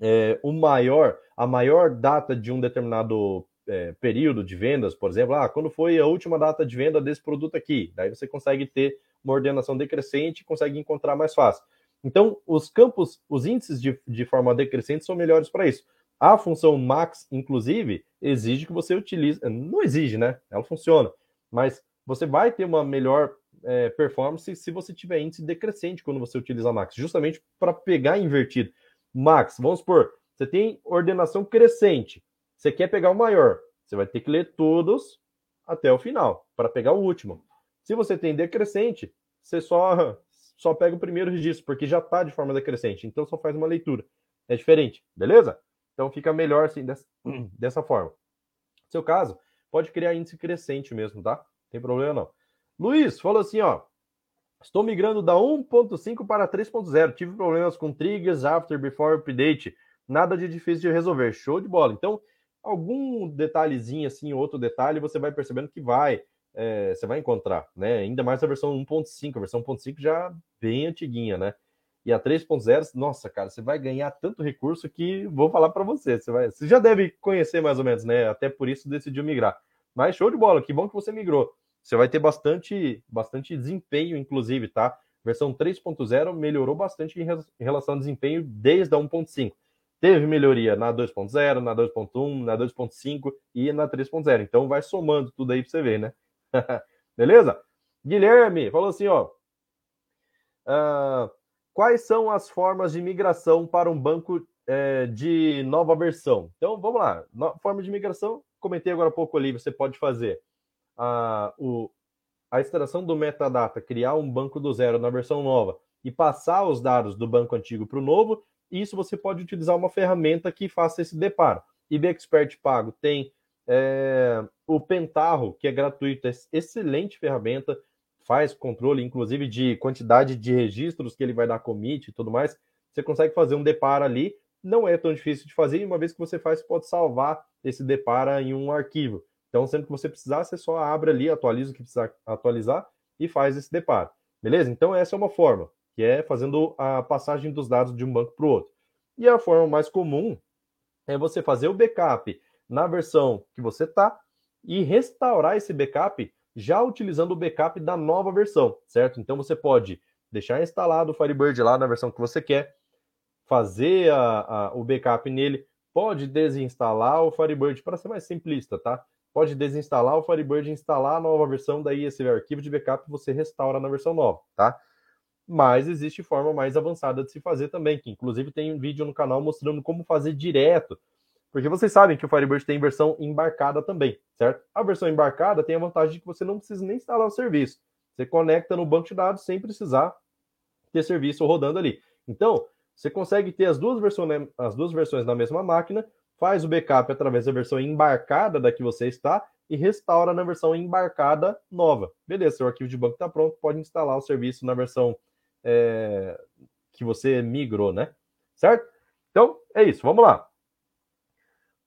é, o maior, a maior data de um determinado é, período de vendas, por exemplo, ah, quando foi a última data de venda desse produto aqui, daí você consegue ter uma ordenação decrescente e consegue encontrar mais fácil. Então, os campos, os índices de, de forma decrescente são melhores para isso. A função max, inclusive, exige que você utilize. Não exige, né? Ela funciona. Mas você vai ter uma melhor é, performance se você tiver índice decrescente quando você utiliza max, justamente para pegar invertido. Max, vamos supor, você tem ordenação crescente. Você quer pegar o maior. Você vai ter que ler todos até o final para pegar o último. Se você tem decrescente, você só só pega o primeiro registro, porque já está de forma decrescente. Então só faz uma leitura. É diferente, beleza? Então fica melhor assim, dessa, [clears throat] dessa forma. No seu caso, pode criar índice crescente mesmo, tá? Não tem problema não. Luiz falou assim, ó. Estou migrando da 1.5 para 3.0. Tive problemas com triggers, after, before, update. Nada de difícil de resolver. Show de bola. Então, algum detalhezinho assim, outro detalhe, você vai percebendo que vai, é, você vai encontrar, né? Ainda mais a versão 1.5. A versão 1.5 já bem antiguinha, né? E a 3.0, nossa, cara, você vai ganhar tanto recurso que vou falar para você. Você, vai, você já deve conhecer mais ou menos, né? Até por isso decidiu migrar. Mas show de bola, que bom que você migrou. Você vai ter bastante, bastante desempenho, inclusive, tá? Versão 3.0 melhorou bastante em relação ao desempenho desde a 1.5. Teve melhoria na 2.0, na 2.1, na 2.5 e na 3.0. Então vai somando tudo aí para você ver, né? [laughs] Beleza? Guilherme falou assim, ó. Uh, Quais são as formas de migração para um banco é, de nova versão? Então, vamos lá. No, forma de migração, comentei agora há pouco ali, você pode fazer a, o, a extração do metadata, criar um banco do zero na versão nova e passar os dados do banco antigo para o novo. Isso você pode utilizar uma ferramenta que faça esse deparo. IB Expert Pago tem é, o Pentarro, que é gratuito, é excelente ferramenta faz controle, inclusive, de quantidade de registros que ele vai dar commit e tudo mais, você consegue fazer um depara ali. Não é tão difícil de fazer, e uma vez que você faz, você pode salvar esse depara em um arquivo. Então, sempre que você precisar, você só abre ali, atualiza o que precisar atualizar e faz esse deparo. Beleza? Então, essa é uma forma, que é fazendo a passagem dos dados de um banco para o outro. E a forma mais comum é você fazer o backup na versão que você está e restaurar esse backup já utilizando o backup da nova versão, certo? Então você pode deixar instalado o Firebird lá na versão que você quer, fazer a, a, o backup nele, pode desinstalar o Firebird para ser mais simplista, tá? Pode desinstalar o Firebird, instalar a nova versão, daí esse arquivo de backup você restaura na versão nova, tá? Mas existe forma mais avançada de se fazer também, que inclusive tem um vídeo no canal mostrando como fazer direto porque vocês sabem que o Firebird tem versão embarcada também, certo? A versão embarcada tem a vantagem de que você não precisa nem instalar o serviço. Você conecta no banco de dados sem precisar ter serviço rodando ali. Então, você consegue ter as duas versões, as duas versões na mesma máquina, faz o backup através da versão embarcada da que você está e restaura na versão embarcada nova. Beleza, seu arquivo de banco está pronto, pode instalar o serviço na versão é, que você migrou, né? Certo? Então, é isso, vamos lá.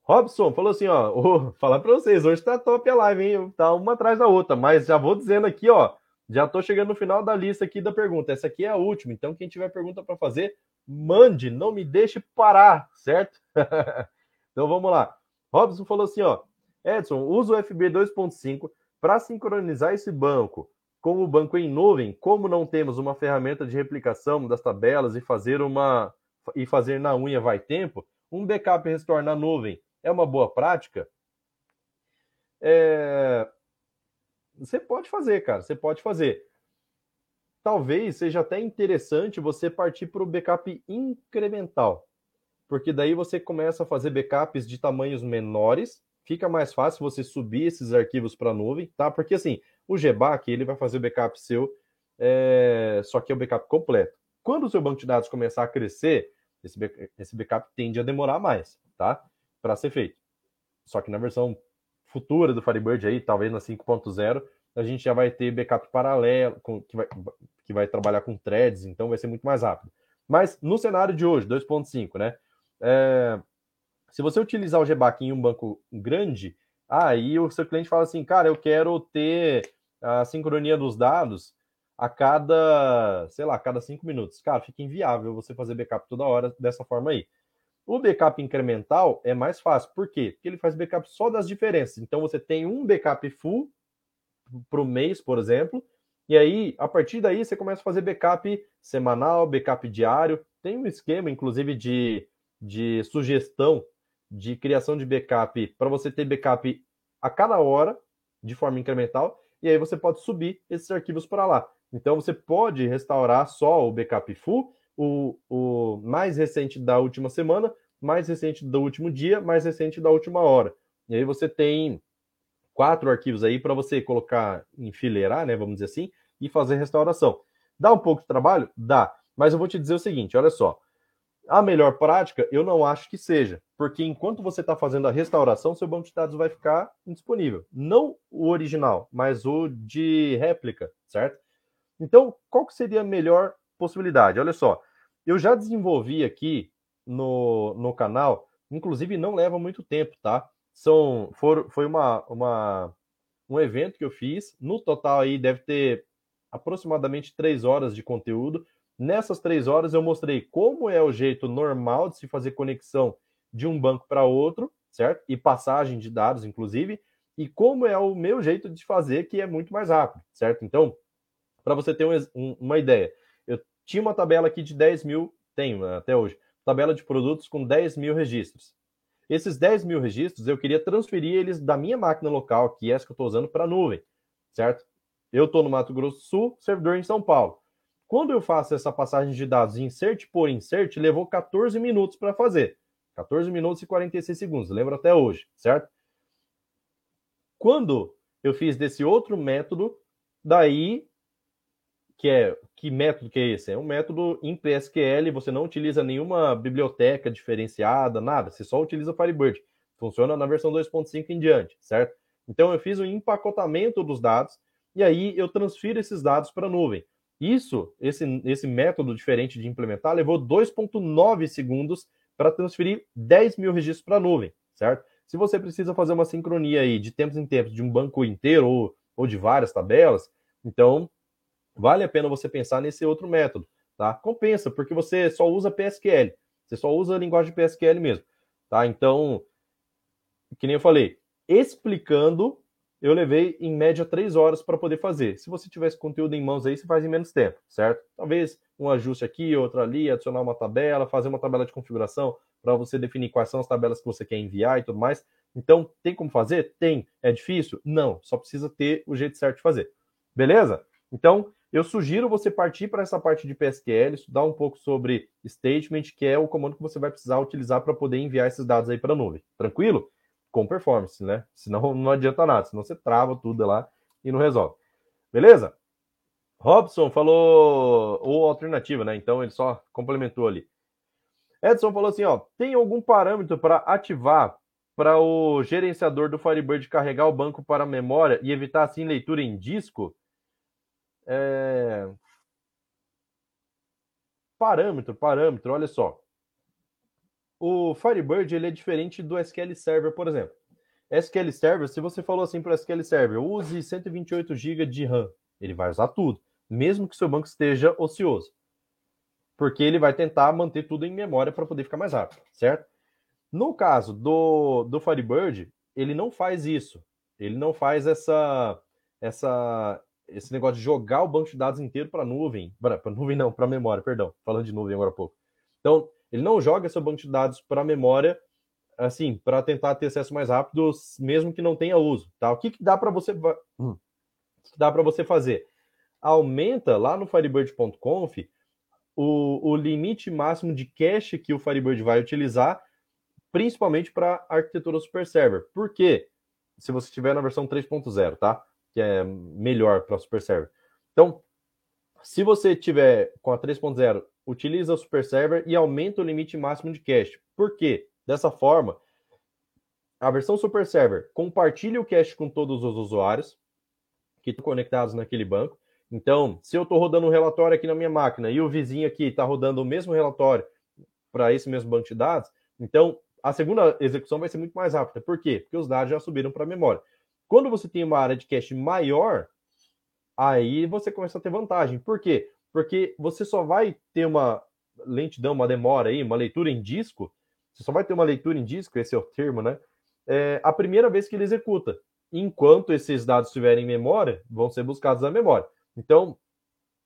Robson falou assim, ó, oh, falar para vocês, hoje tá top a live, hein? Tá uma atrás da outra, mas já vou dizendo aqui, ó, já tô chegando no final da lista aqui da pergunta. Essa aqui é a última, então quem tiver pergunta para fazer, mande, não me deixe parar, certo? [laughs] então vamos lá. Robson falou assim, ó, Edson, usa o FB 2.5 para sincronizar esse banco com o banco em nuvem, como não temos uma ferramenta de replicação das tabelas e fazer uma e fazer na unha vai tempo, um backup restore na nuvem é uma boa prática? É... Você pode fazer, cara, você pode fazer. Talvez seja até interessante você partir para o backup incremental, porque daí você começa a fazer backups de tamanhos menores, fica mais fácil você subir esses arquivos para a nuvem, tá? Porque assim, o GBAC ele vai fazer o backup seu, é... só que é o backup completo. Quando o seu banco de dados começar a crescer, esse backup tende a demorar mais, tá? Para ser feito. Só que na versão futura do Firebird aí, talvez na 5.0, a gente já vai ter backup paralelo, com, que, vai, que vai trabalhar com threads, então vai ser muito mais rápido. Mas no cenário de hoje, 2.5, né? É, se você utilizar o GBAC em um banco grande, aí o seu cliente fala assim, cara, eu quero ter a sincronia dos dados a cada, sei lá, a cada cinco minutos. Cara, fica inviável você fazer backup toda hora dessa forma aí. O backup incremental é mais fácil. Por quê? Porque ele faz backup só das diferenças. Então você tem um backup full para o mês, por exemplo, e aí, a partir daí, você começa a fazer backup semanal, backup diário. Tem um esquema, inclusive, de, de sugestão de criação de backup para você ter backup a cada hora, de forma incremental, e aí você pode subir esses arquivos para lá. Então, você pode restaurar só o backup full o, o mais recente da última semana, mais recente do último dia, mais recente da última hora. E aí você tem quatro arquivos aí para você colocar, enfileirar, né, vamos dizer assim, e fazer restauração. Dá um pouco de trabalho? Dá. Mas eu vou te dizer o seguinte, olha só. A melhor prática, eu não acho que seja, porque enquanto você está fazendo a restauração, seu banco de dados vai ficar indisponível. Não o original, mas o de réplica, certo? Então, qual que seria a melhor possibilidade. Olha só, eu já desenvolvi aqui no, no canal, inclusive não leva muito tempo, tá? São, for, foi uma, uma, um evento que eu fiz, no total aí deve ter aproximadamente três horas de conteúdo. Nessas três horas eu mostrei como é o jeito normal de se fazer conexão de um banco para outro, certo? E passagem de dados, inclusive, e como é o meu jeito de fazer, que é muito mais rápido, certo? Então, para você ter um, um, uma ideia, tinha uma tabela aqui de 10 mil, tenho né, até hoje, tabela de produtos com 10 mil registros. Esses 10 mil registros, eu queria transferir eles da minha máquina local, que é essa que eu estou usando, para a nuvem, certo? Eu estou no Mato Grosso do Sul, servidor em São Paulo. Quando eu faço essa passagem de dados insert por insert, levou 14 minutos para fazer. 14 minutos e 46 segundos, lembro até hoje, certo? Quando eu fiz desse outro método, daí que é que método que é esse? É um método em PSQL, você não utiliza nenhuma biblioteca diferenciada, nada, você só utiliza Firebird. Funciona na versão 2.5 em diante, certo? Então eu fiz um empacotamento dos dados e aí eu transfiro esses dados para a nuvem. Isso, esse, esse método diferente de implementar, levou 2.9 segundos para transferir 10 mil registros para a nuvem, certo? Se você precisa fazer uma sincronia aí de tempos em tempos de um banco inteiro ou, ou de várias tabelas, então vale a pena você pensar nesse outro método, tá? Compensa, porque você só usa PSQL, você só usa a linguagem PSQL mesmo, tá? Então, que nem eu falei, explicando, eu levei em média três horas para poder fazer. Se você tivesse conteúdo em mãos aí, você faz em menos tempo, certo? Talvez um ajuste aqui, outro ali, adicionar uma tabela, fazer uma tabela de configuração para você definir quais são as tabelas que você quer enviar e tudo mais. Então, tem como fazer? Tem. É difícil? Não. Só precisa ter o jeito certo de fazer. Beleza? Então, eu sugiro você partir para essa parte de PSQL, estudar um pouco sobre statement, que é o comando que você vai precisar utilizar para poder enviar esses dados aí para a nuvem. Tranquilo? Com performance, né? Senão [laughs] não adianta nada, senão você trava tudo lá e não resolve. Beleza? Robson falou ou alternativa, né? Então ele só complementou ali. Edson falou assim, ó, tem algum parâmetro para ativar para o gerenciador do Firebird carregar o banco para a memória e evitar assim leitura em disco? É... Parâmetro, parâmetro, olha só. O Firebird ele é diferente do SQL Server, por exemplo. SQL Server, se você falou assim para o SQL Server, use 128 GB de RAM, ele vai usar tudo, mesmo que seu banco esteja ocioso. Porque ele vai tentar manter tudo em memória para poder ficar mais rápido, certo? No caso do, do Firebird, ele não faz isso. Ele não faz essa, essa, esse negócio de jogar o banco de dados inteiro para nuvem, para nuvem não, para memória, perdão, falando de nuvem agora há pouco. Então, ele não joga seu banco de dados para memória, assim, para tentar ter acesso mais rápido, mesmo que não tenha uso, tá? O que, que dá para você, hum, dá para você fazer? Aumenta lá no Firebird.conf o, o limite máximo de cache que o Firebird vai utilizar principalmente para arquitetura super server. Por quê? Se você estiver na versão 3.0, tá? Que é melhor para super server. Então, se você tiver com a 3.0, utiliza o super server e aumenta o limite máximo de cache. Por quê? Dessa forma, a versão super server compartilha o cache com todos os usuários que estão conectados naquele banco. Então, se eu estou rodando um relatório aqui na minha máquina e o vizinho aqui está rodando o mesmo relatório para esse mesmo banco de dados, então a segunda execução vai ser muito mais rápida. Por quê? Porque os dados já subiram para a memória. Quando você tem uma área de cache maior, aí você começa a ter vantagem. Por quê? Porque você só vai ter uma lentidão, uma demora aí, uma leitura em disco. Você só vai ter uma leitura em disco, esse é o termo, né? É a primeira vez que ele executa. Enquanto esses dados estiverem em memória, vão ser buscados na memória. Então,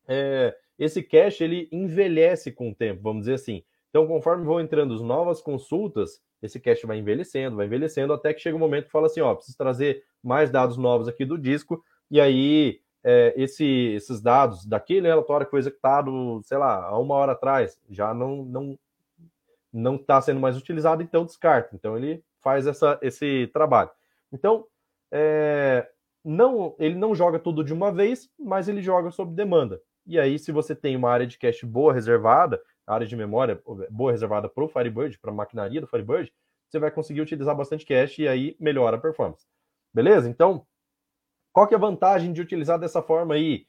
é, esse cache ele envelhece com o tempo, vamos dizer assim. Então, conforme vão entrando as novas consultas, esse cache vai envelhecendo, vai envelhecendo, até que chega um momento que fala assim, ó, preciso trazer mais dados novos aqui do disco, e aí é, esse, esses dados daquele relatório que foi executado, sei lá, há uma hora atrás, já não não não está sendo mais utilizado, então descarta. Então ele faz essa, esse trabalho. Então, é, não, ele não joga tudo de uma vez, mas ele joga sob demanda. E aí, se você tem uma área de cache boa reservada, área de memória boa reservada para o Firebird, para a maquinaria do Firebird, você vai conseguir utilizar bastante cache e aí melhora a performance. Beleza? Então, qual que é a vantagem de utilizar dessa forma aí?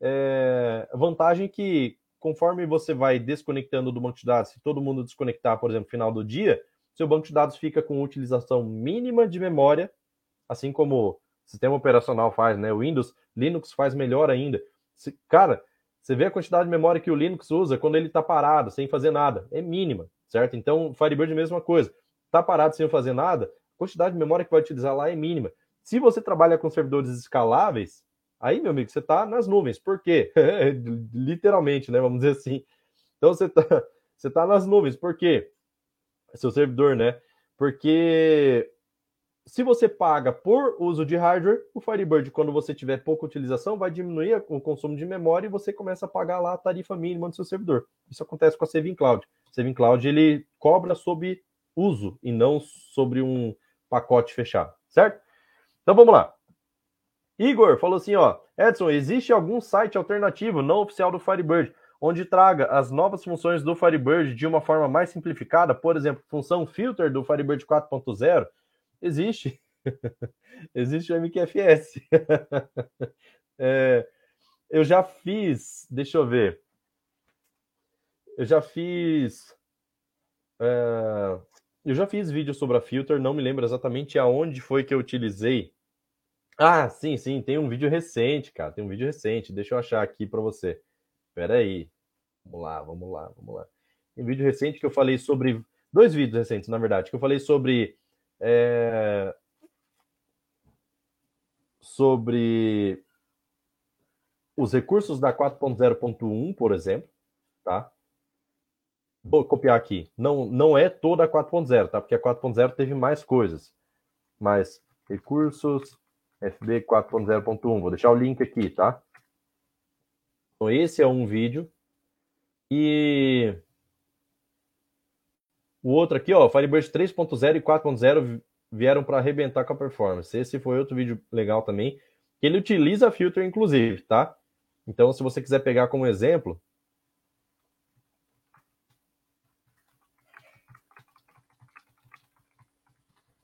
É, vantagem que, conforme você vai desconectando do banco de dados, se todo mundo desconectar, por exemplo, final do dia, seu banco de dados fica com utilização mínima de memória, assim como o sistema operacional faz, né? O Windows, Linux faz melhor ainda. Se, cara, você vê a quantidade de memória que o Linux usa quando ele está parado, sem fazer nada. É mínima, certo? Então, Firebird é a mesma coisa. Está parado sem fazer nada, a quantidade de memória que vai utilizar lá é mínima. Se você trabalha com servidores escaláveis, aí, meu amigo, você está nas nuvens. Por quê? [laughs] Literalmente, né? Vamos dizer assim. Então, você está [laughs] você tá nas nuvens. Por quê? Seu servidor, né? Porque se você paga por uso de hardware, o Firebird, quando você tiver pouca utilização, vai diminuir o consumo de memória e você começa a pagar lá a tarifa mínima do seu servidor. Isso acontece com a Saving Cloud. O Saving Cloud ele cobra sobre uso e não sobre um pacote fechado, certo? Então vamos lá. Igor falou assim, ó, Edson, existe algum site alternativo não oficial do Firebird onde traga as novas funções do Firebird de uma forma mais simplificada, por exemplo, função filter do Firebird 4.0? Existe. [laughs] Existe o MQFS. [laughs] é, eu já fiz, deixa eu ver. Eu já fiz. É, eu já fiz vídeo sobre a filter, não me lembro exatamente aonde foi que eu utilizei. Ah, sim, sim, tem um vídeo recente, cara. Tem um vídeo recente. Deixa eu achar aqui para você. Espera aí. Vamos lá, vamos lá, vamos lá. Tem um vídeo recente que eu falei sobre. Dois vídeos recentes, na verdade, que eu falei sobre é, sobre os recursos da 4.0.1, por exemplo, tá? Vou copiar aqui. Não, não é toda a 4.0, tá? Porque a 4.0 teve mais coisas. Mas recursos FB 4.0.1. Vou deixar o link aqui, tá? Então, esse é um vídeo. E o outro aqui, ó, Firebird 3.0 e 4.0 vieram para arrebentar com a performance. Esse foi outro vídeo legal também. Ele utiliza filter, inclusive, tá? Então, se você quiser pegar como exemplo,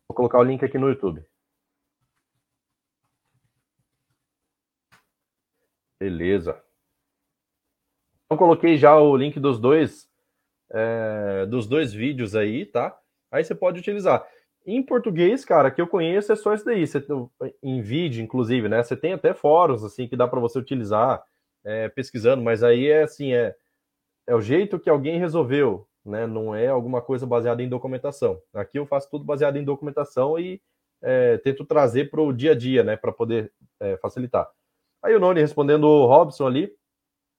vou colocar o link aqui no YouTube. Beleza. Então, coloquei já o link dos dois é, dos dois vídeos aí, tá? Aí você pode utilizar. Em português, cara, que eu conheço é só isso daí. Você, em vídeo, inclusive, né? Você tem até fóruns assim que dá para você utilizar é, pesquisando, mas aí é assim, é, é o jeito que alguém resolveu, né? Não é alguma coisa baseada em documentação. Aqui eu faço tudo baseado em documentação e é, tento trazer para o dia a dia, né? Para poder é, facilitar. Aí o Noni respondendo o Robson ali,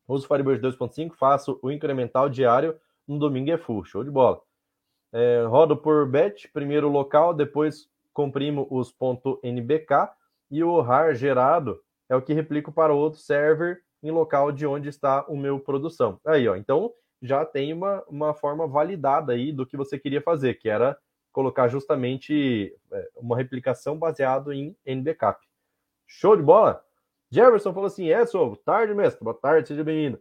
uso Firebird 2.5, faço o incremental diário, no domingo é full, show de bola. É, rodo por batch, primeiro local, depois comprimo os .nbk e o RAR gerado é o que replico para outro server em local de onde está o meu produção. Aí, ó, então já tem uma, uma forma validada aí do que você queria fazer, que era colocar justamente é, uma replicação baseado em NBCap. Show de bola? Jefferson falou assim: é, sou tarde, mestre. Boa tarde, seja bem-vindo.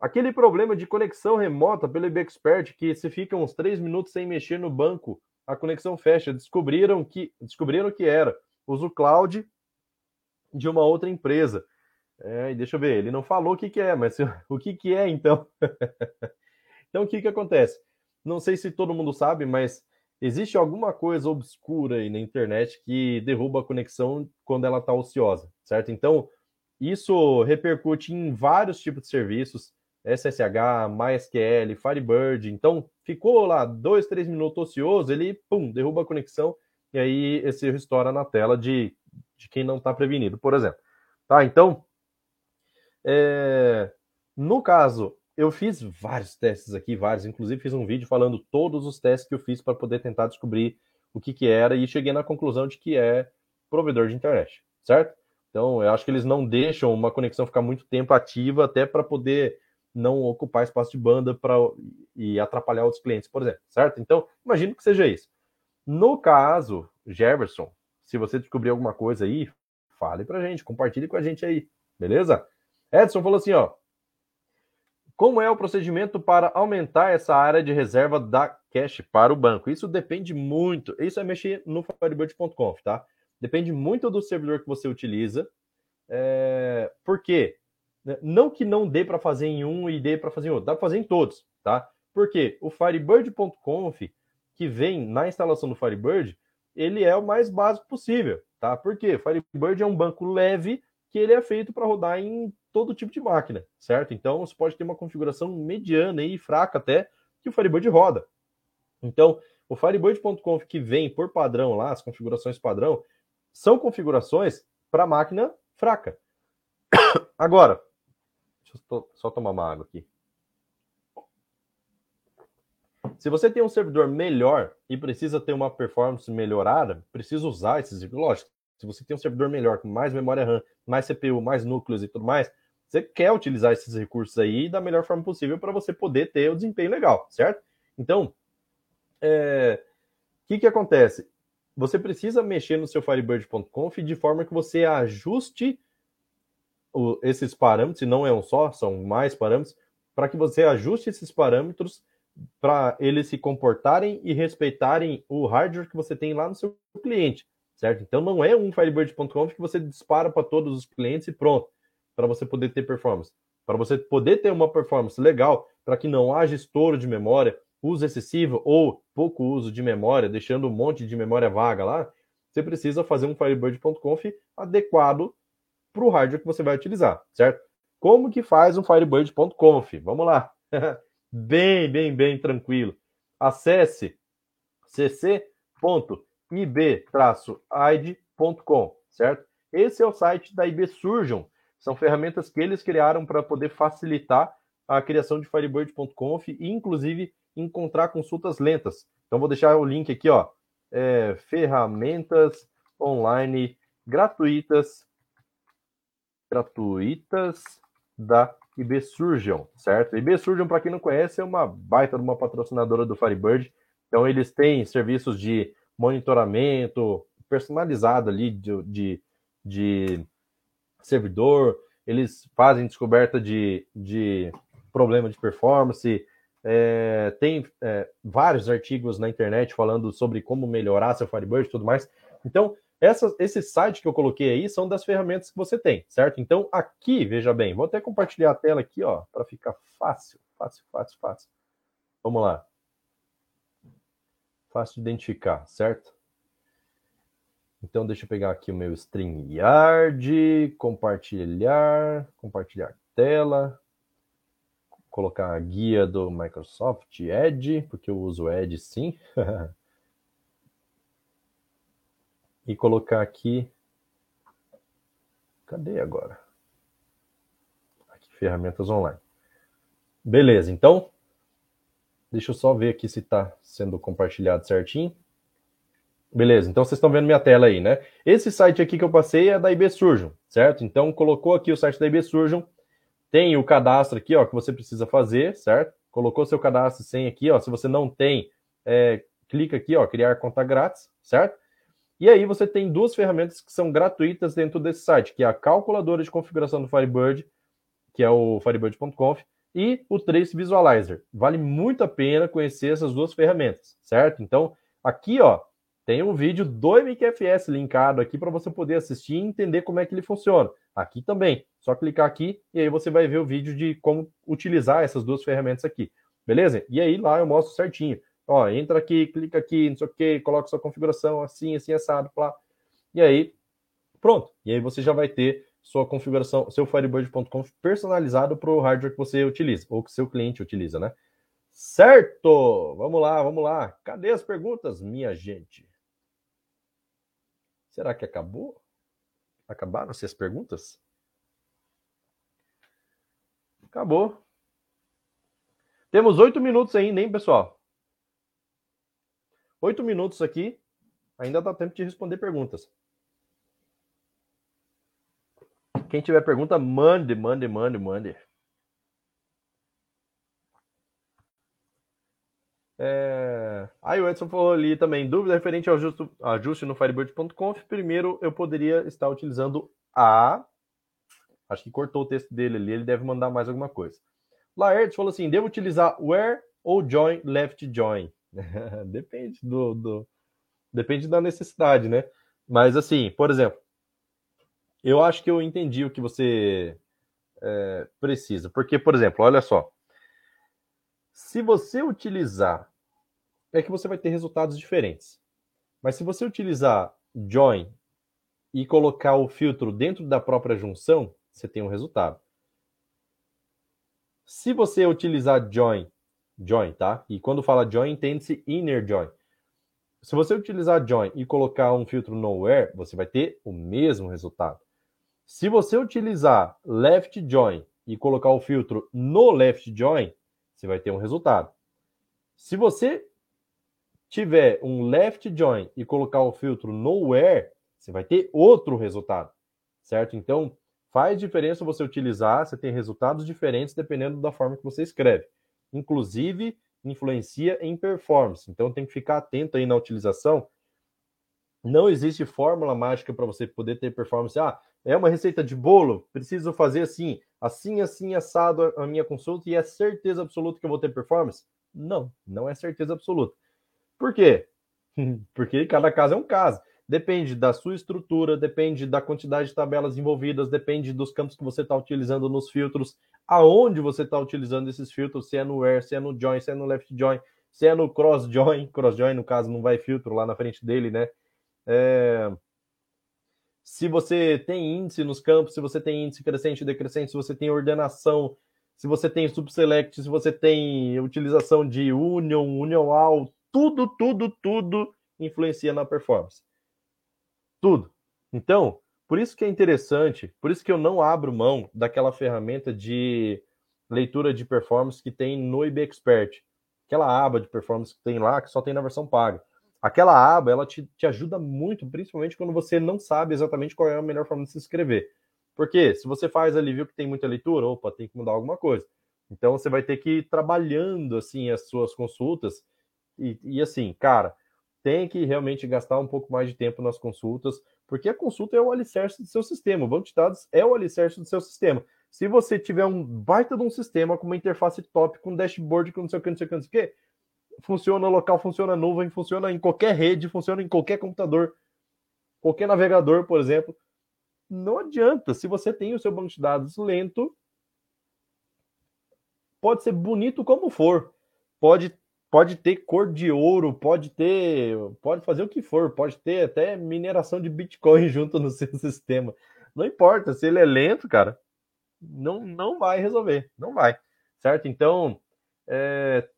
Aquele problema de conexão remota pelo IBExpert, que se fica uns três minutos sem mexer no banco, a conexão fecha. Descobriram que descobriram que era. Uso cloud de uma outra empresa. É, deixa eu ver, ele não falou o que, que é, mas [laughs] o que, que é então? [laughs] então o que, que acontece? Não sei se todo mundo sabe, mas existe alguma coisa obscura aí na internet que derruba a conexão quando ela está ociosa, certo? Então, isso repercute em vários tipos de serviços, SSH, MySQL, Firebird. Então, ficou lá dois, três minutos ocioso, ele, pum, derruba a conexão e aí esse erro estoura na tela de, de quem não está prevenido, por exemplo. Tá, então, é, no caso, eu fiz vários testes aqui, vários, inclusive fiz um vídeo falando todos os testes que eu fiz para poder tentar descobrir o que, que era e cheguei na conclusão de que é provedor de internet, certo? Então, eu acho que eles não deixam uma conexão ficar muito tempo ativa até para poder não ocupar espaço de banda para e atrapalhar outros clientes, por exemplo, certo? Então, imagino que seja isso. No caso, Jefferson, se você descobrir alguma coisa aí, fale para a gente, compartilhe com a gente aí, beleza? Edson falou assim, ó. Como é o procedimento para aumentar essa área de reserva da cache para o banco? Isso depende muito. Isso é mexer no Firebird.conf, tá? Depende muito do servidor que você utiliza. É... Por quê? Não que não dê para fazer em um e dê para fazer em outro, dá para fazer em todos, tá? Porque o Firebird.conf, que vem na instalação do Firebird, ele é o mais básico possível, tá? Porque o Firebird é um banco leve que ele é feito para rodar em todo tipo de máquina, certo? Então você pode ter uma configuração mediana e fraca até que o Firebird roda. Então, o Firebird.conf que vem por padrão lá, as configurações padrão, são configurações para máquina fraca. [coughs] Agora, deixa eu só tomar uma água aqui. Se você tem um servidor melhor e precisa ter uma performance melhorada, precisa usar esses. Lógico, se você tem um servidor melhor, com mais memória RAM, mais CPU, mais núcleos e tudo mais, você quer utilizar esses recursos aí da melhor forma possível para você poder ter o desempenho legal, certo? Então, o é... que, que acontece? Você precisa mexer no seu Firebird.conf de forma que você ajuste o, esses parâmetros, e não é um só, são mais parâmetros, para que você ajuste esses parâmetros para eles se comportarem e respeitarem o hardware que você tem lá no seu cliente, certo? Então não é um Firebird.conf que você dispara para todos os clientes e pronto para você poder ter performance. Para você poder ter uma performance legal, para que não haja estouro de memória, uso excessivo ou pouco uso de memória, deixando um monte de memória vaga lá, você precisa fazer um Firebird.conf adequado para o hardware que você vai utilizar, certo? Como que faz um Firebird.conf? Vamos lá. [laughs] bem, bem, bem tranquilo. Acesse ib-aid.com, certo? Esse é o site da IB Surgeon. São ferramentas que eles criaram para poder facilitar a criação de Firebird.conf e, inclusive, encontrar consultas lentas. Então, vou deixar o link aqui, ó. É, ferramentas online gratuitas gratuitas da IB Surgeon, certo? IB Surgeon, para quem não conhece, é uma baita de uma patrocinadora do Firebird. Então, eles têm serviços de monitoramento personalizado ali de, de, de servidor, eles fazem descoberta de, de problema de performance, é, tem é, vários artigos na internet falando sobre como melhorar seu Firebird e tudo mais. Então, essas, esse site que eu coloquei aí são das ferramentas que você tem, certo? Então, aqui, veja bem, vou até compartilhar a tela aqui, ó, para ficar fácil, fácil, fácil, fácil. Vamos lá. Fácil de identificar, certo? Então, deixa eu pegar aqui o meu StreamYard, compartilhar, compartilhar tela, colocar a guia do Microsoft Edge, porque eu uso Edge sim. [laughs] e colocar aqui. Cadê agora? Aqui, ferramentas online. Beleza, então. Deixa eu só ver aqui se está sendo compartilhado certinho. Beleza, então vocês estão vendo minha tela aí, né? Esse site aqui que eu passei é da IB Surgeon, certo? Então colocou aqui o site da IB Surgeon, tem o cadastro aqui, ó, que você precisa fazer, certo? Colocou seu cadastro sem aqui, ó. Se você não tem, é, clica aqui, ó, criar conta grátis, certo? E aí você tem duas ferramentas que são gratuitas dentro desse site, que é a calculadora de configuração do Firebird, que é o firebird.conf, e o Trace Visualizer. Vale muito a pena conhecer essas duas ferramentas, certo? Então, aqui, ó, tem um vídeo do MQFS linkado aqui para você poder assistir e entender como é que ele funciona. Aqui também, só clicar aqui e aí você vai ver o vídeo de como utilizar essas duas ferramentas aqui. Beleza? E aí lá eu mostro certinho. Ó, entra aqui, clica aqui, não sei o que, coloca sua configuração assim, assim, assado, lá. E aí, pronto. E aí você já vai ter sua configuração, seu Firebird.com personalizado para o hardware que você utiliza, ou que seu cliente utiliza, né? Certo! Vamos lá, vamos lá. Cadê as perguntas, minha gente? Será que acabou? Acabaram-se as perguntas? Acabou. Temos oito minutos ainda, hein, pessoal? Oito minutos aqui, ainda dá tempo de responder perguntas. Quem tiver pergunta, mande, mande, mande, mande. É... Aí o Edson falou ali também, dúvida referente ao ajuste, no Firebird.conf. Primeiro, eu poderia estar utilizando a... Acho que cortou o texto dele ali, ele deve mandar mais alguma coisa. Laertes falou assim, devo utilizar where ou join left join? [laughs] depende do, do, depende da necessidade, né? Mas assim, por exemplo, eu acho que eu entendi o que você é, precisa. Porque, por exemplo, olha só. Se você utilizar, é que você vai ter resultados diferentes. Mas se você utilizar join e colocar o filtro dentro da própria junção, você tem um resultado. Se você utilizar join join, tá? E quando fala join, entende-se inner join. Se você utilizar join e colocar um filtro nowhere, você vai ter o mesmo resultado. Se você utilizar left join e colocar o filtro no left join, você vai ter um resultado. Se você tiver um left join e colocar o filtro nowhere, você vai ter outro resultado, certo? Então, faz diferença você utilizar, você tem resultados diferentes dependendo da forma que você escreve inclusive influencia em performance. Então tem que ficar atento aí na utilização. Não existe fórmula mágica para você poder ter performance. Ah, é uma receita de bolo, preciso fazer assim, assim, assim, assado a minha consulta e é certeza absoluta que eu vou ter performance? Não, não é certeza absoluta. Por quê? [laughs] Porque cada caso é um caso. Depende da sua estrutura, depende da quantidade de tabelas envolvidas, depende dos campos que você está utilizando nos filtros, aonde você está utilizando esses filtros, se é no where, se é no join, se é no left join, se é no cross join, [laughs] cross join no caso não vai filtro lá na frente dele, né? É... Se você tem índice nos campos, se você tem índice crescente e decrescente, se você tem ordenação, se você tem subselect, se você tem utilização de union, union all, tudo, tudo, tudo influencia na performance. Tudo. Então, por isso que é interessante, por isso que eu não abro mão daquela ferramenta de leitura de performance que tem no IB Expert. Aquela aba de performance que tem lá, que só tem na versão paga. Aquela aba, ela te, te ajuda muito, principalmente quando você não sabe exatamente qual é a melhor forma de se inscrever. Porque se você faz ali, viu que tem muita leitura, opa, tem que mudar alguma coisa. Então você vai ter que ir trabalhando assim as suas consultas e, e assim, cara, tem que realmente gastar um pouco mais de tempo nas consultas, porque a consulta é o alicerce do seu sistema. O banco de dados é o alicerce do seu sistema. Se você tiver um baita de um sistema com uma interface top, com dashboard, com não sei o que, não sei o que, não sei o que, funciona local, funciona nuvem, funciona em qualquer rede, funciona em qualquer computador, qualquer navegador, por exemplo. Não adianta. Se você tem o seu banco de dados lento, pode ser bonito como for, pode pode ter cor de ouro, pode ter, pode fazer o que for, pode ter até mineração de Bitcoin [laughs] junto no seu sistema. Não importa, se ele é lento, cara, não, não vai resolver, não vai, certo? Então, é,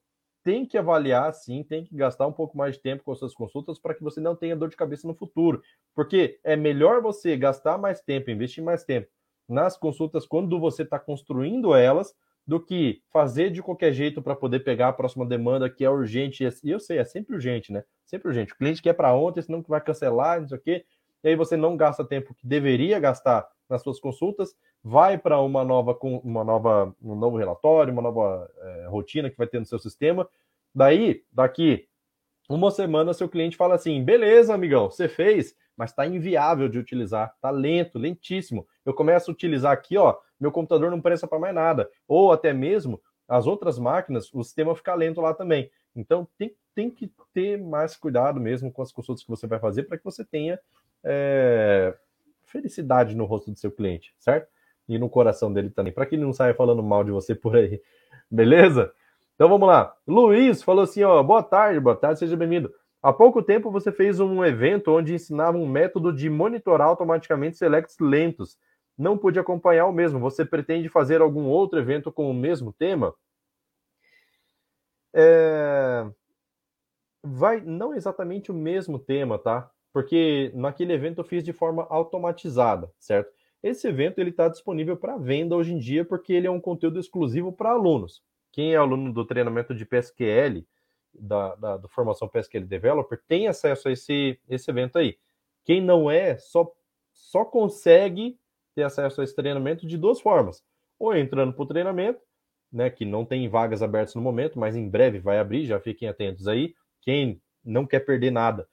tem que avaliar, sim, tem que gastar um pouco mais de tempo com suas consultas para que você não tenha dor de cabeça no futuro, porque é melhor você gastar mais tempo, investir mais tempo nas consultas quando você está construindo elas, do que fazer de qualquer jeito para poder pegar a próxima demanda que é urgente. E eu sei, é sempre urgente, né? Sempre urgente. O cliente quer para ontem, senão que vai cancelar, não sei o quê. E aí você não gasta tempo que deveria gastar nas suas consultas, vai para uma nova, uma nova, um novo relatório, uma nova é, rotina que vai ter no seu sistema. Daí, daqui uma semana, seu cliente fala assim: beleza, amigão, você fez, mas está inviável de utilizar, está lento, lentíssimo. Eu começo a utilizar aqui, ó, meu computador não presta para mais nada. Ou até mesmo as outras máquinas, o sistema fica lento lá também. Então tem, tem que ter mais cuidado mesmo com as consultas que você vai fazer para que você tenha é, felicidade no rosto do seu cliente, certo? E no coração dele também, para que ele não saia falando mal de você por aí. Beleza? Então vamos lá. Luiz falou assim: ó, boa tarde, boa tarde, seja bem-vindo. Há pouco tempo você fez um evento onde ensinava um método de monitorar automaticamente selects lentos não pude acompanhar o mesmo. Você pretende fazer algum outro evento com o mesmo tema? É... Vai, não exatamente o mesmo tema, tá? Porque naquele evento eu fiz de forma automatizada, certo? Esse evento ele está disponível para venda hoje em dia porque ele é um conteúdo exclusivo para alunos. Quem é aluno do treinamento de PSQL, da, da, formação PSQL Developer, tem acesso a esse, esse evento aí. Quem não é, só, só consegue ter acesso a esse treinamento de duas formas. Ou entrando para o treinamento, né, que não tem vagas abertas no momento, mas em breve vai abrir, já fiquem atentos aí. Quem não quer perder nada,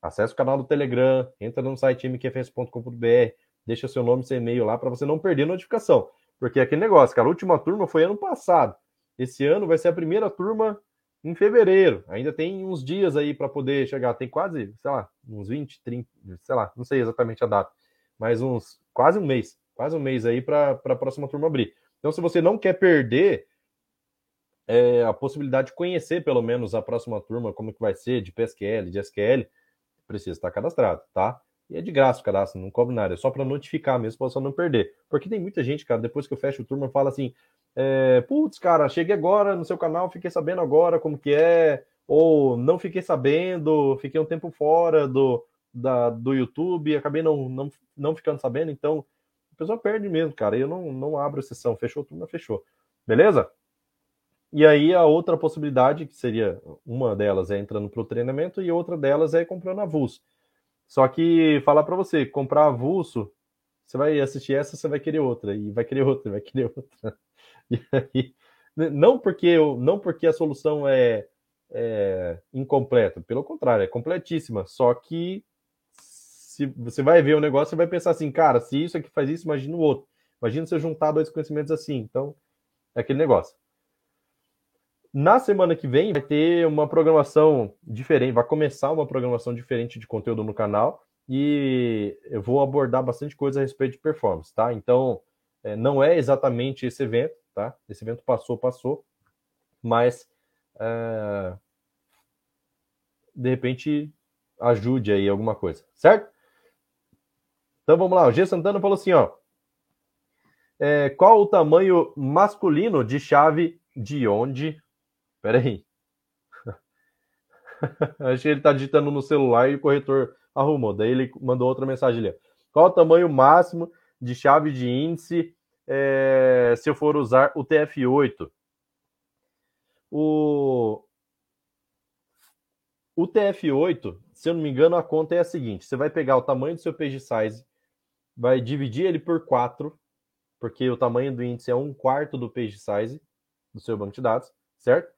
acesse o canal do Telegram, entra no site mqfs.com.br, deixa seu nome e seu e-mail lá para você não perder notificação. Porque é aquele negócio, cara, a última turma foi ano passado. Esse ano vai ser a primeira turma em fevereiro. Ainda tem uns dias aí para poder chegar. Tem quase, sei lá, uns 20, 30, sei lá, não sei exatamente a data mais uns quase um mês, quase um mês aí para a próxima turma abrir. Então, se você não quer perder é, a possibilidade de conhecer pelo menos a próxima turma, como que vai ser, de PSQL, de SQL, precisa estar cadastrado, tá? E é de graça o cadastro, não cobre nada, é só para notificar mesmo, para você não perder. Porque tem muita gente, cara, depois que eu fecho o turma, fala assim: é, putz, cara, cheguei agora no seu canal, fiquei sabendo agora como que é, ou não fiquei sabendo, fiquei um tempo fora do, da, do YouTube, acabei não, não, não ficando sabendo, então a pessoa perde mesmo, cara. Eu não, não abro sessão, fechou tudo, fechou. Beleza? E aí a outra possibilidade, que seria uma delas é entrando para o treinamento e outra delas é comprando avulso. Só que falar para você, comprar avulso, você vai assistir essa, você vai querer outra, e vai querer outra, vai querer [laughs] outra. E aí, não porque não porque a solução é, é incompleta, pelo contrário, é completíssima, só que se você vai ver o negócio, você vai pensar assim, cara, se isso aqui faz isso, imagina o outro. Imagina você juntar dois conhecimentos assim. Então, é aquele negócio. Na semana que vem vai ter uma programação diferente, vai começar uma programação diferente de conteúdo no canal e eu vou abordar bastante coisa a respeito de performance, tá? Então, é, não é exatamente esse evento, tá? Esse evento passou, passou, mas é, de repente ajude aí alguma coisa, certo? Então vamos lá, o G Santana falou assim, ó. É, qual o tamanho masculino de chave de onde? Peraí. [laughs] Acho que ele está digitando no celular e o corretor arrumou. Daí ele mandou outra mensagem ali. Qual o tamanho máximo de chave de índice é, se eu for usar o TF8? O, o TF8, se eu não me engano, a conta é a seguinte: você vai pegar o tamanho do seu page size, vai dividir ele por 4, porque o tamanho do índice é um quarto do page size do seu banco de dados, certo?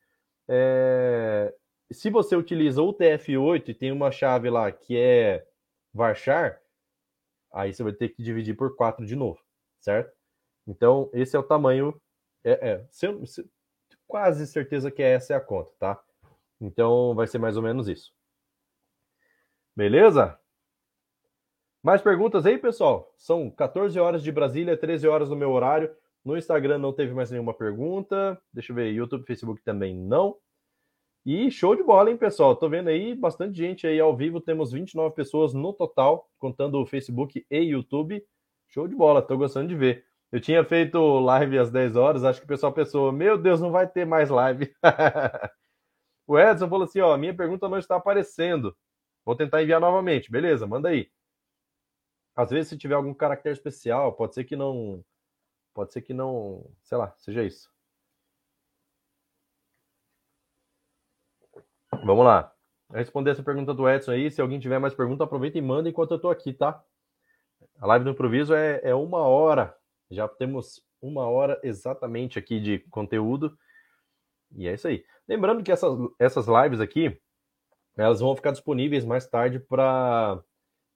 É, se você utiliza o TF8 e tem uma chave lá que é varchar, aí você vai ter que dividir por 4 de novo, certo? Então, esse é o tamanho. É, é se se, quase certeza que essa é a conta, tá? Então, vai ser mais ou menos isso. Beleza? Mais perguntas aí, pessoal? São 14 horas de Brasília, 13 horas no meu horário. No Instagram não teve mais nenhuma pergunta. Deixa eu ver, YouTube, Facebook também não. E show de bola, hein, pessoal? Tô vendo aí bastante gente aí ao vivo. Temos 29 pessoas no total, contando o Facebook e YouTube. Show de bola, tô gostando de ver. Eu tinha feito live às 10 horas, acho que o pessoal pensou: meu Deus, não vai ter mais live. [laughs] o Edson falou assim: ó, minha pergunta não está aparecendo. Vou tentar enviar novamente. Beleza, manda aí. Às vezes, se tiver algum caractere especial, pode ser que não. Pode ser que não. Sei lá, seja isso. Vamos lá. Responder essa pergunta do Edson aí. Se alguém tiver mais pergunta, aproveita e manda enquanto eu tô aqui, tá? A live do improviso é, é uma hora. Já temos uma hora exatamente aqui de conteúdo. E é isso aí. Lembrando que essas, essas lives aqui, elas vão ficar disponíveis mais tarde para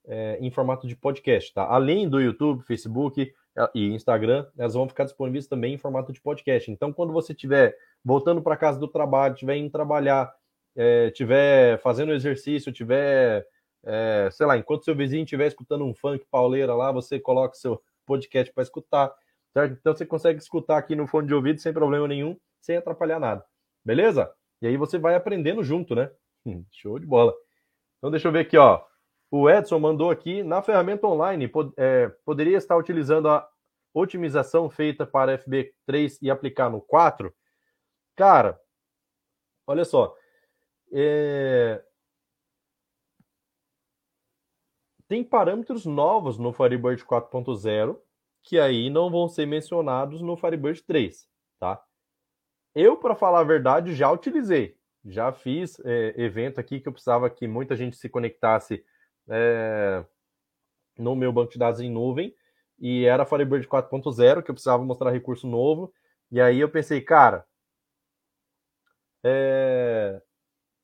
é, em formato de podcast, tá? Além do YouTube, Facebook é, e Instagram, elas vão ficar disponíveis também em formato de podcast. Então, quando você estiver voltando para casa do trabalho, estiver indo trabalhar, estiver é, fazendo exercício, estiver, é, sei lá, enquanto seu vizinho estiver escutando um funk pauleira lá, você coloca seu podcast para escutar, certo? Então você consegue escutar aqui no fone de ouvido sem problema nenhum, sem atrapalhar nada, beleza? E aí você vai aprendendo junto, né? [laughs] Show de bola. Então deixa eu ver aqui, ó. O Edson mandou aqui, na ferramenta online, pod é, poderia estar utilizando a otimização feita para FB3 e aplicar no 4? Cara, olha só. É... Tem parâmetros novos no Firebird 4.0 que aí não vão ser mencionados no Firebird 3, tá? Eu, para falar a verdade, já utilizei. Já fiz é, evento aqui que eu precisava que muita gente se conectasse é, no meu banco de dados em nuvem e era Firebird 4.0 que eu precisava mostrar recurso novo. E aí eu pensei, cara, é,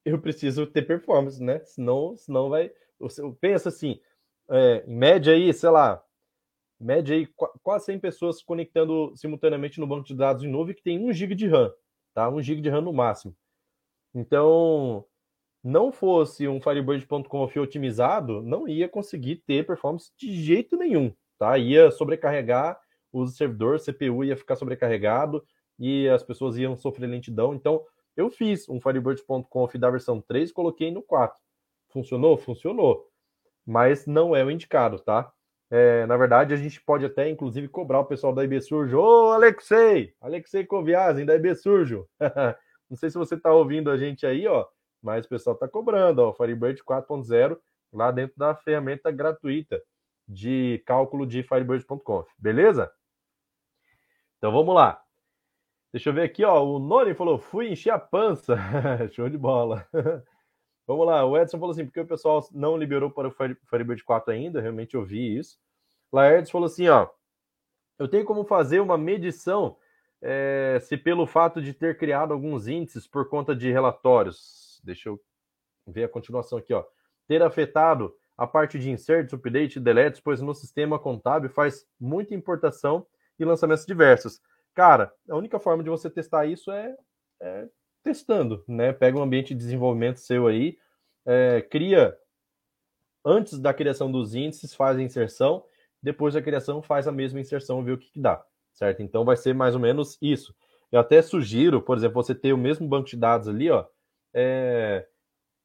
eu preciso ter performance, né? Senão, senão vai. Pensa assim, é, em média aí, sei lá, média aí quase 100 pessoas conectando simultaneamente no banco de dados em nuvem que tem 1 GB de RAM, tá? 1 GB de RAM no máximo. Então, não fosse um Firebird.conf otimizado, não ia conseguir ter performance de jeito nenhum, tá? Ia sobrecarregar o servidor, CPU ia ficar sobrecarregado e as pessoas iam sofrer lentidão. Então, eu fiz um Firebird.conf da versão 3 e coloquei no 4. Funcionou? Funcionou. Mas não é o indicado, tá? É, na verdade, a gente pode até, inclusive, cobrar o pessoal da IB Surjo. Ô, Alexei! Alexei Koviazin, da IB Surjo. [laughs] não sei se você está ouvindo a gente aí, ó mas o pessoal está cobrando, ó, Firebird 4.0 lá dentro da ferramenta gratuita de cálculo de Firebird.conf, beleza? Então vamos lá. Deixa eu ver aqui, ó, o Noni falou, fui encher a pança, [laughs] show de bola. [laughs] vamos lá, o Edson falou assim, porque o pessoal não liberou para o Firebird 4 ainda, realmente eu vi isso. Laertes falou assim, ó, eu tenho como fazer uma medição é, se pelo fato de ter criado alguns índices por conta de relatórios, Deixa eu ver a continuação aqui, ó. Ter afetado a parte de inserts, update e deletes, pois no sistema contábil faz muita importação e lançamentos diversos. Cara, a única forma de você testar isso é, é testando, né? Pega um ambiente de desenvolvimento seu aí, é, cria antes da criação dos índices, faz a inserção, depois da criação faz a mesma inserção, vê o que, que dá, certo? Então vai ser mais ou menos isso. Eu até sugiro, por exemplo, você ter o mesmo banco de dados ali, ó, é,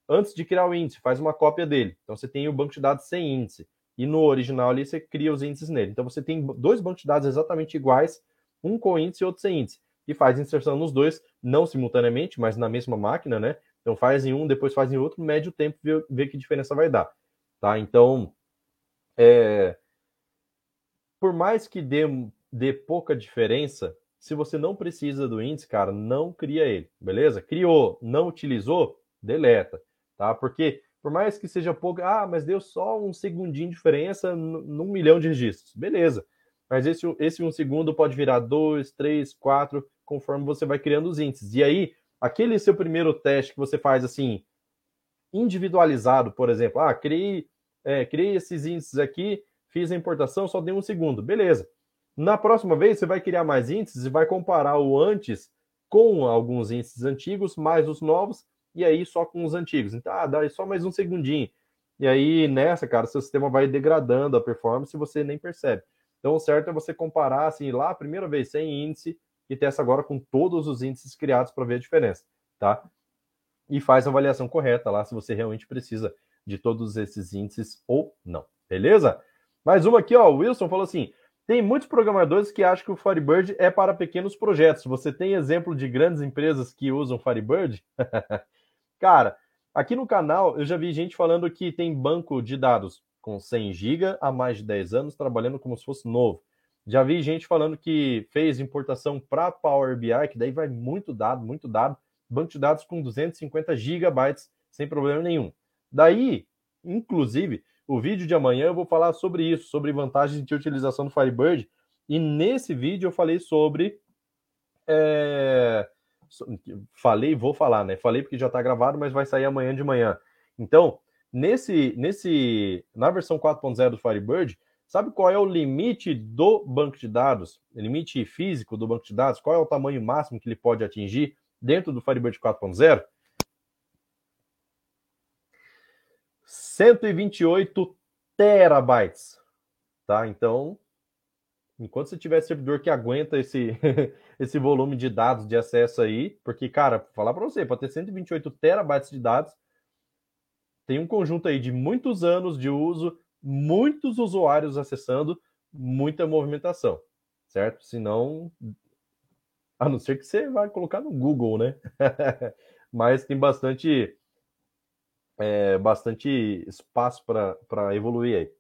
antes de criar o índice, faz uma cópia dele. Então você tem o banco de dados sem índice. E no original ali você cria os índices nele. Então você tem dois bancos de dados exatamente iguais, um com índice e outro sem índice. E faz inserção nos dois, não simultaneamente, mas na mesma máquina, né? Então faz em um, depois faz em outro, mede o tempo, vê, vê que diferença vai dar, tá? Então, é, por mais que dê, dê pouca diferença, se você não precisa do índice, cara, não cria ele, beleza? Criou, não utilizou, deleta, tá? Porque por mais que seja pouco, ah, mas deu só um segundinho de diferença num milhão de registros, beleza? Mas esse, esse um segundo pode virar dois, três, quatro, conforme você vai criando os índices. E aí, aquele seu primeiro teste que você faz assim, individualizado, por exemplo, ah, criei, é, criei esses índices aqui, fiz a importação, só dei um segundo, beleza. Na próxima vez, você vai criar mais índices e vai comparar o antes com alguns índices antigos, mais os novos, e aí só com os antigos. Então, ah, dá só mais um segundinho. E aí, nessa, cara, seu sistema vai degradando a performance e você nem percebe. Então, o certo é você comparar, assim, lá a primeira vez sem índice e testa agora com todos os índices criados para ver a diferença, tá? E faz a avaliação correta lá se você realmente precisa de todos esses índices ou não, beleza? Mais uma aqui, ó, o Wilson falou assim: tem muitos programadores que acham que o Firebird é para pequenos projetos. Você tem exemplo de grandes empresas que usam Firebird? [laughs] Cara, aqui no canal eu já vi gente falando que tem banco de dados com 100 GB há mais de 10 anos trabalhando como se fosse novo. Já vi gente falando que fez importação para Power BI, que daí vai muito dado, muito dado, banco de dados com 250 gigabytes sem problema nenhum. Daí, inclusive, o vídeo de amanhã eu vou falar sobre isso, sobre vantagens de utilização do Firebird. E nesse vídeo eu falei sobre é, falei, vou falar, né? Falei porque já está gravado, mas vai sair amanhã de manhã. Então, nesse, nesse, na versão 4.0 do Firebird, sabe qual é o limite do banco de dados? Limite físico do banco de dados? Qual é o tamanho máximo que ele pode atingir dentro do Firebird 4.0? 128 terabytes, tá? Então, enquanto você tiver servidor que aguenta esse, [laughs] esse volume de dados de acesso aí, porque, cara, falar para você, para ter 128 terabytes de dados, tem um conjunto aí de muitos anos de uso, muitos usuários acessando, muita movimentação, certo? Senão, a não ser que você vai colocar no Google, né? [laughs] Mas tem bastante, é, bastante espaço para evoluir aí.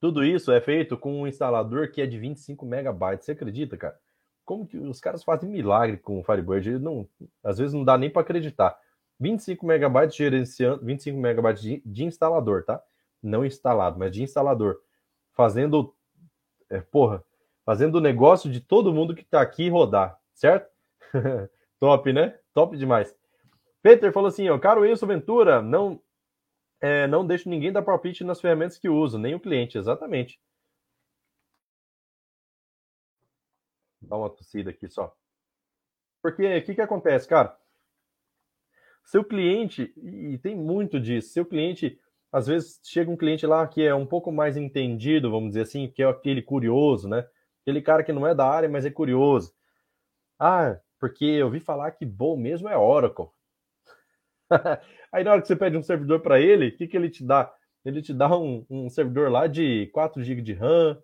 Tudo isso é feito com um instalador que é de 25 megabytes. Você acredita, cara? Como que os caras fazem milagre com o Firebird? Não, às vezes não dá nem para acreditar. 25 megabytes gerenciando, 25 megabytes de, de, instalador, tá? Não instalado, mas de instalador. Fazendo, é, porra, fazendo o negócio de todo mundo que está aqui rodar, certo? [laughs] Top, né? Top demais. Peter falou assim, ó, caro Wilson Ventura, não é, não deixo ninguém dar palpite nas ferramentas que uso, nem o cliente, exatamente. Dá uma tossida aqui só. Porque o que, que acontece, cara? Seu cliente, e tem muito disso, seu cliente, às vezes chega um cliente lá que é um pouco mais entendido, vamos dizer assim, que é aquele curioso, né? Aquele cara que não é da área, mas é curioso. Ah, porque eu vi falar que bom mesmo é Oracle. [laughs] Aí na hora que você pede um servidor para ele, o que, que ele te dá? Ele te dá um, um servidor lá de 4 GB de RAM.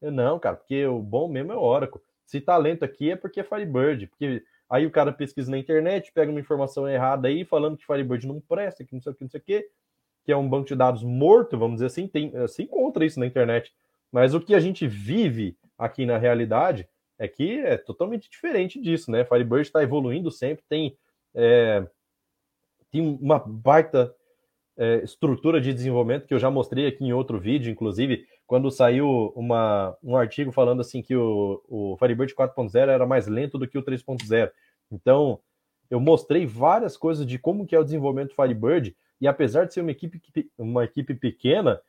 Eu, não, cara, porque o bom mesmo é o Oracle. Se tá lento aqui é porque é Firebird. Porque aí o cara pesquisa na internet, pega uma informação errada aí, falando que Firebird não presta, que não sei o que, não sei o que, que é um banco de dados morto, vamos dizer assim, tem, se encontra isso na internet. Mas o que a gente vive aqui na realidade é que é totalmente diferente disso, né? Firebird está evoluindo sempre, tem é, tem uma baita é, estrutura de desenvolvimento que eu já mostrei aqui em outro vídeo, inclusive, quando saiu uma, um artigo falando assim que o, o Firebird 4.0 era mais lento do que o 3.0. Então, eu mostrei várias coisas de como que é o desenvolvimento do Firebird, e apesar de ser uma equipe, uma equipe pequena,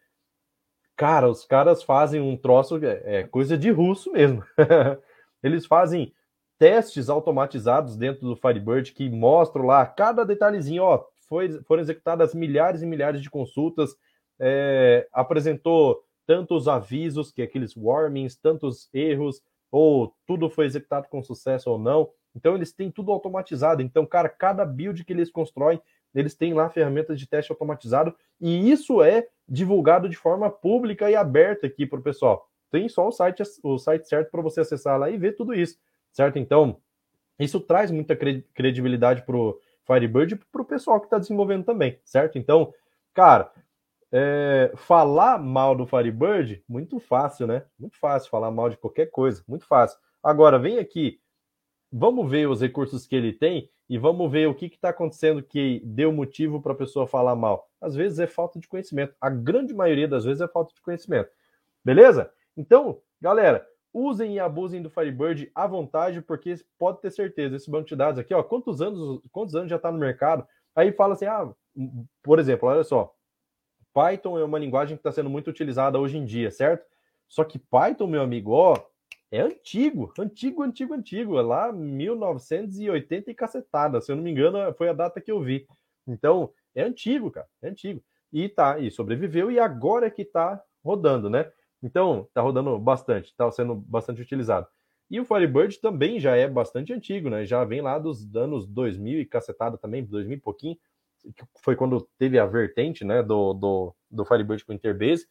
cara, os caras fazem um troço, é, é coisa de russo mesmo. [laughs] Eles fazem testes automatizados dentro do Firebird que mostram lá cada detalhezinho, ó, foi, foram executadas milhares e milhares de consultas, é, apresentou tantos avisos, que é aqueles warnings, tantos erros, ou tudo foi executado com sucesso ou não. Então eles têm tudo automatizado. Então, cara, cada build que eles constroem, eles têm lá ferramentas de teste automatizado e isso é divulgado de forma pública e aberta aqui para o pessoal. Tem só o site, o site certo para você acessar lá e ver tudo isso certo? Então, Isso traz muita credibilidade para o Firebird e para o pessoal que está desenvolvendo também, certo? Então, cara, é, falar mal do Firebird, muito fácil, né? Muito fácil falar mal de qualquer coisa, muito fácil. Agora, vem aqui, vamos ver os recursos que ele tem e vamos ver o que está acontecendo que deu motivo para a pessoa falar mal. Às vezes é falta de conhecimento. A grande maioria das vezes é falta de conhecimento. Beleza? Então, galera, usem e abusem do Firebird à vontade, porque pode ter certeza, esse banco de dados aqui, ó, quantos anos, quantos anos já está no mercado? Aí fala assim, ah, por exemplo, olha só, Python é uma linguagem que está sendo muito utilizada hoje em dia, certo? Só que Python, meu amigo, ó, é antigo, antigo, antigo, antigo. É lá 1980 e cacetada. Se eu não me engano, foi a data que eu vi. Então, é antigo, cara, é antigo. E tá, e sobreviveu e agora é que tá rodando, né? Então, tá rodando bastante, tá sendo bastante utilizado. E o Firebird também já é bastante antigo, né? Já vem lá dos anos 2000 e cacetada também, 2000 e pouquinho que foi quando teve a vertente né, do, do, do Firebird com Interbase,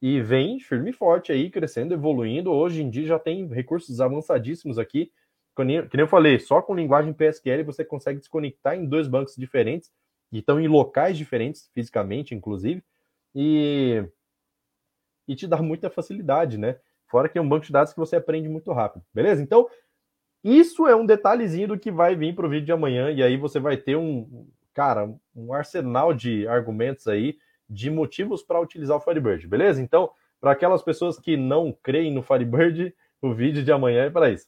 e vem firme e forte aí, crescendo, evoluindo. Hoje em dia já tem recursos avançadíssimos aqui. Que nem eu falei, só com linguagem PSQL você consegue desconectar em dois bancos diferentes, e estão em locais diferentes, fisicamente, inclusive, e, e te dá muita facilidade, né? Fora que é um banco de dados que você aprende muito rápido, beleza? Então, isso é um detalhezinho do que vai vir para o vídeo de amanhã, e aí você vai ter um, cara, um arsenal de argumentos aí, de motivos para utilizar o Firebird, beleza? Então, para aquelas pessoas que não creem no Firebird, [laughs] o vídeo de amanhã é para isso.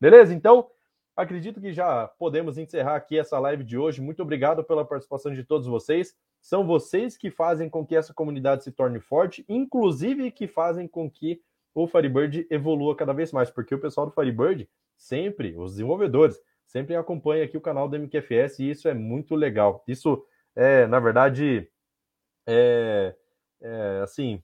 Beleza? Então, acredito que já podemos encerrar aqui essa live de hoje. Muito obrigado pela participação de todos vocês. São vocês que fazem com que essa comunidade se torne forte, inclusive que fazem com que o Firebird evolua cada vez mais, porque o pessoal do Firebird sempre, os desenvolvedores, sempre acompanha aqui o canal do MQFS e isso é muito legal. Isso é, na verdade, é, é assim,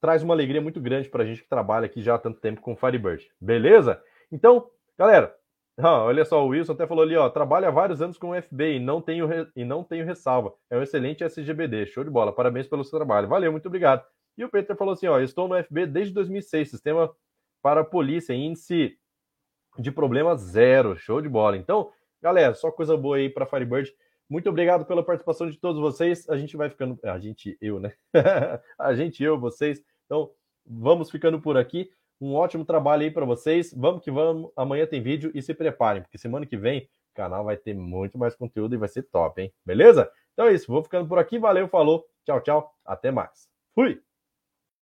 traz uma alegria muito grande para a gente que trabalha aqui já há tanto tempo com Firebird. Beleza? Então, galera, ó, olha só, o Wilson até falou ali, ó, trabalha há vários anos com o FB e não tenho, re... e não tenho ressalva. É um excelente SGBD. Show de bola. Parabéns pelo seu trabalho. Valeu, muito obrigado. E o Peter falou assim, ó, estou no FB desde 2006, sistema para polícia, índice de problema zero. Show de bola. Então, galera, só coisa boa aí para Firebird. Muito obrigado pela participação de todos vocês. A gente vai ficando. A gente, eu, né? [laughs] a gente, eu, vocês. Então, vamos ficando por aqui. Um ótimo trabalho aí para vocês. Vamos que vamos. Amanhã tem vídeo e se preparem, porque semana que vem o canal vai ter muito mais conteúdo e vai ser top, hein? Beleza? Então é isso. Vou ficando por aqui. Valeu, falou. Tchau, tchau. Até mais. Fui!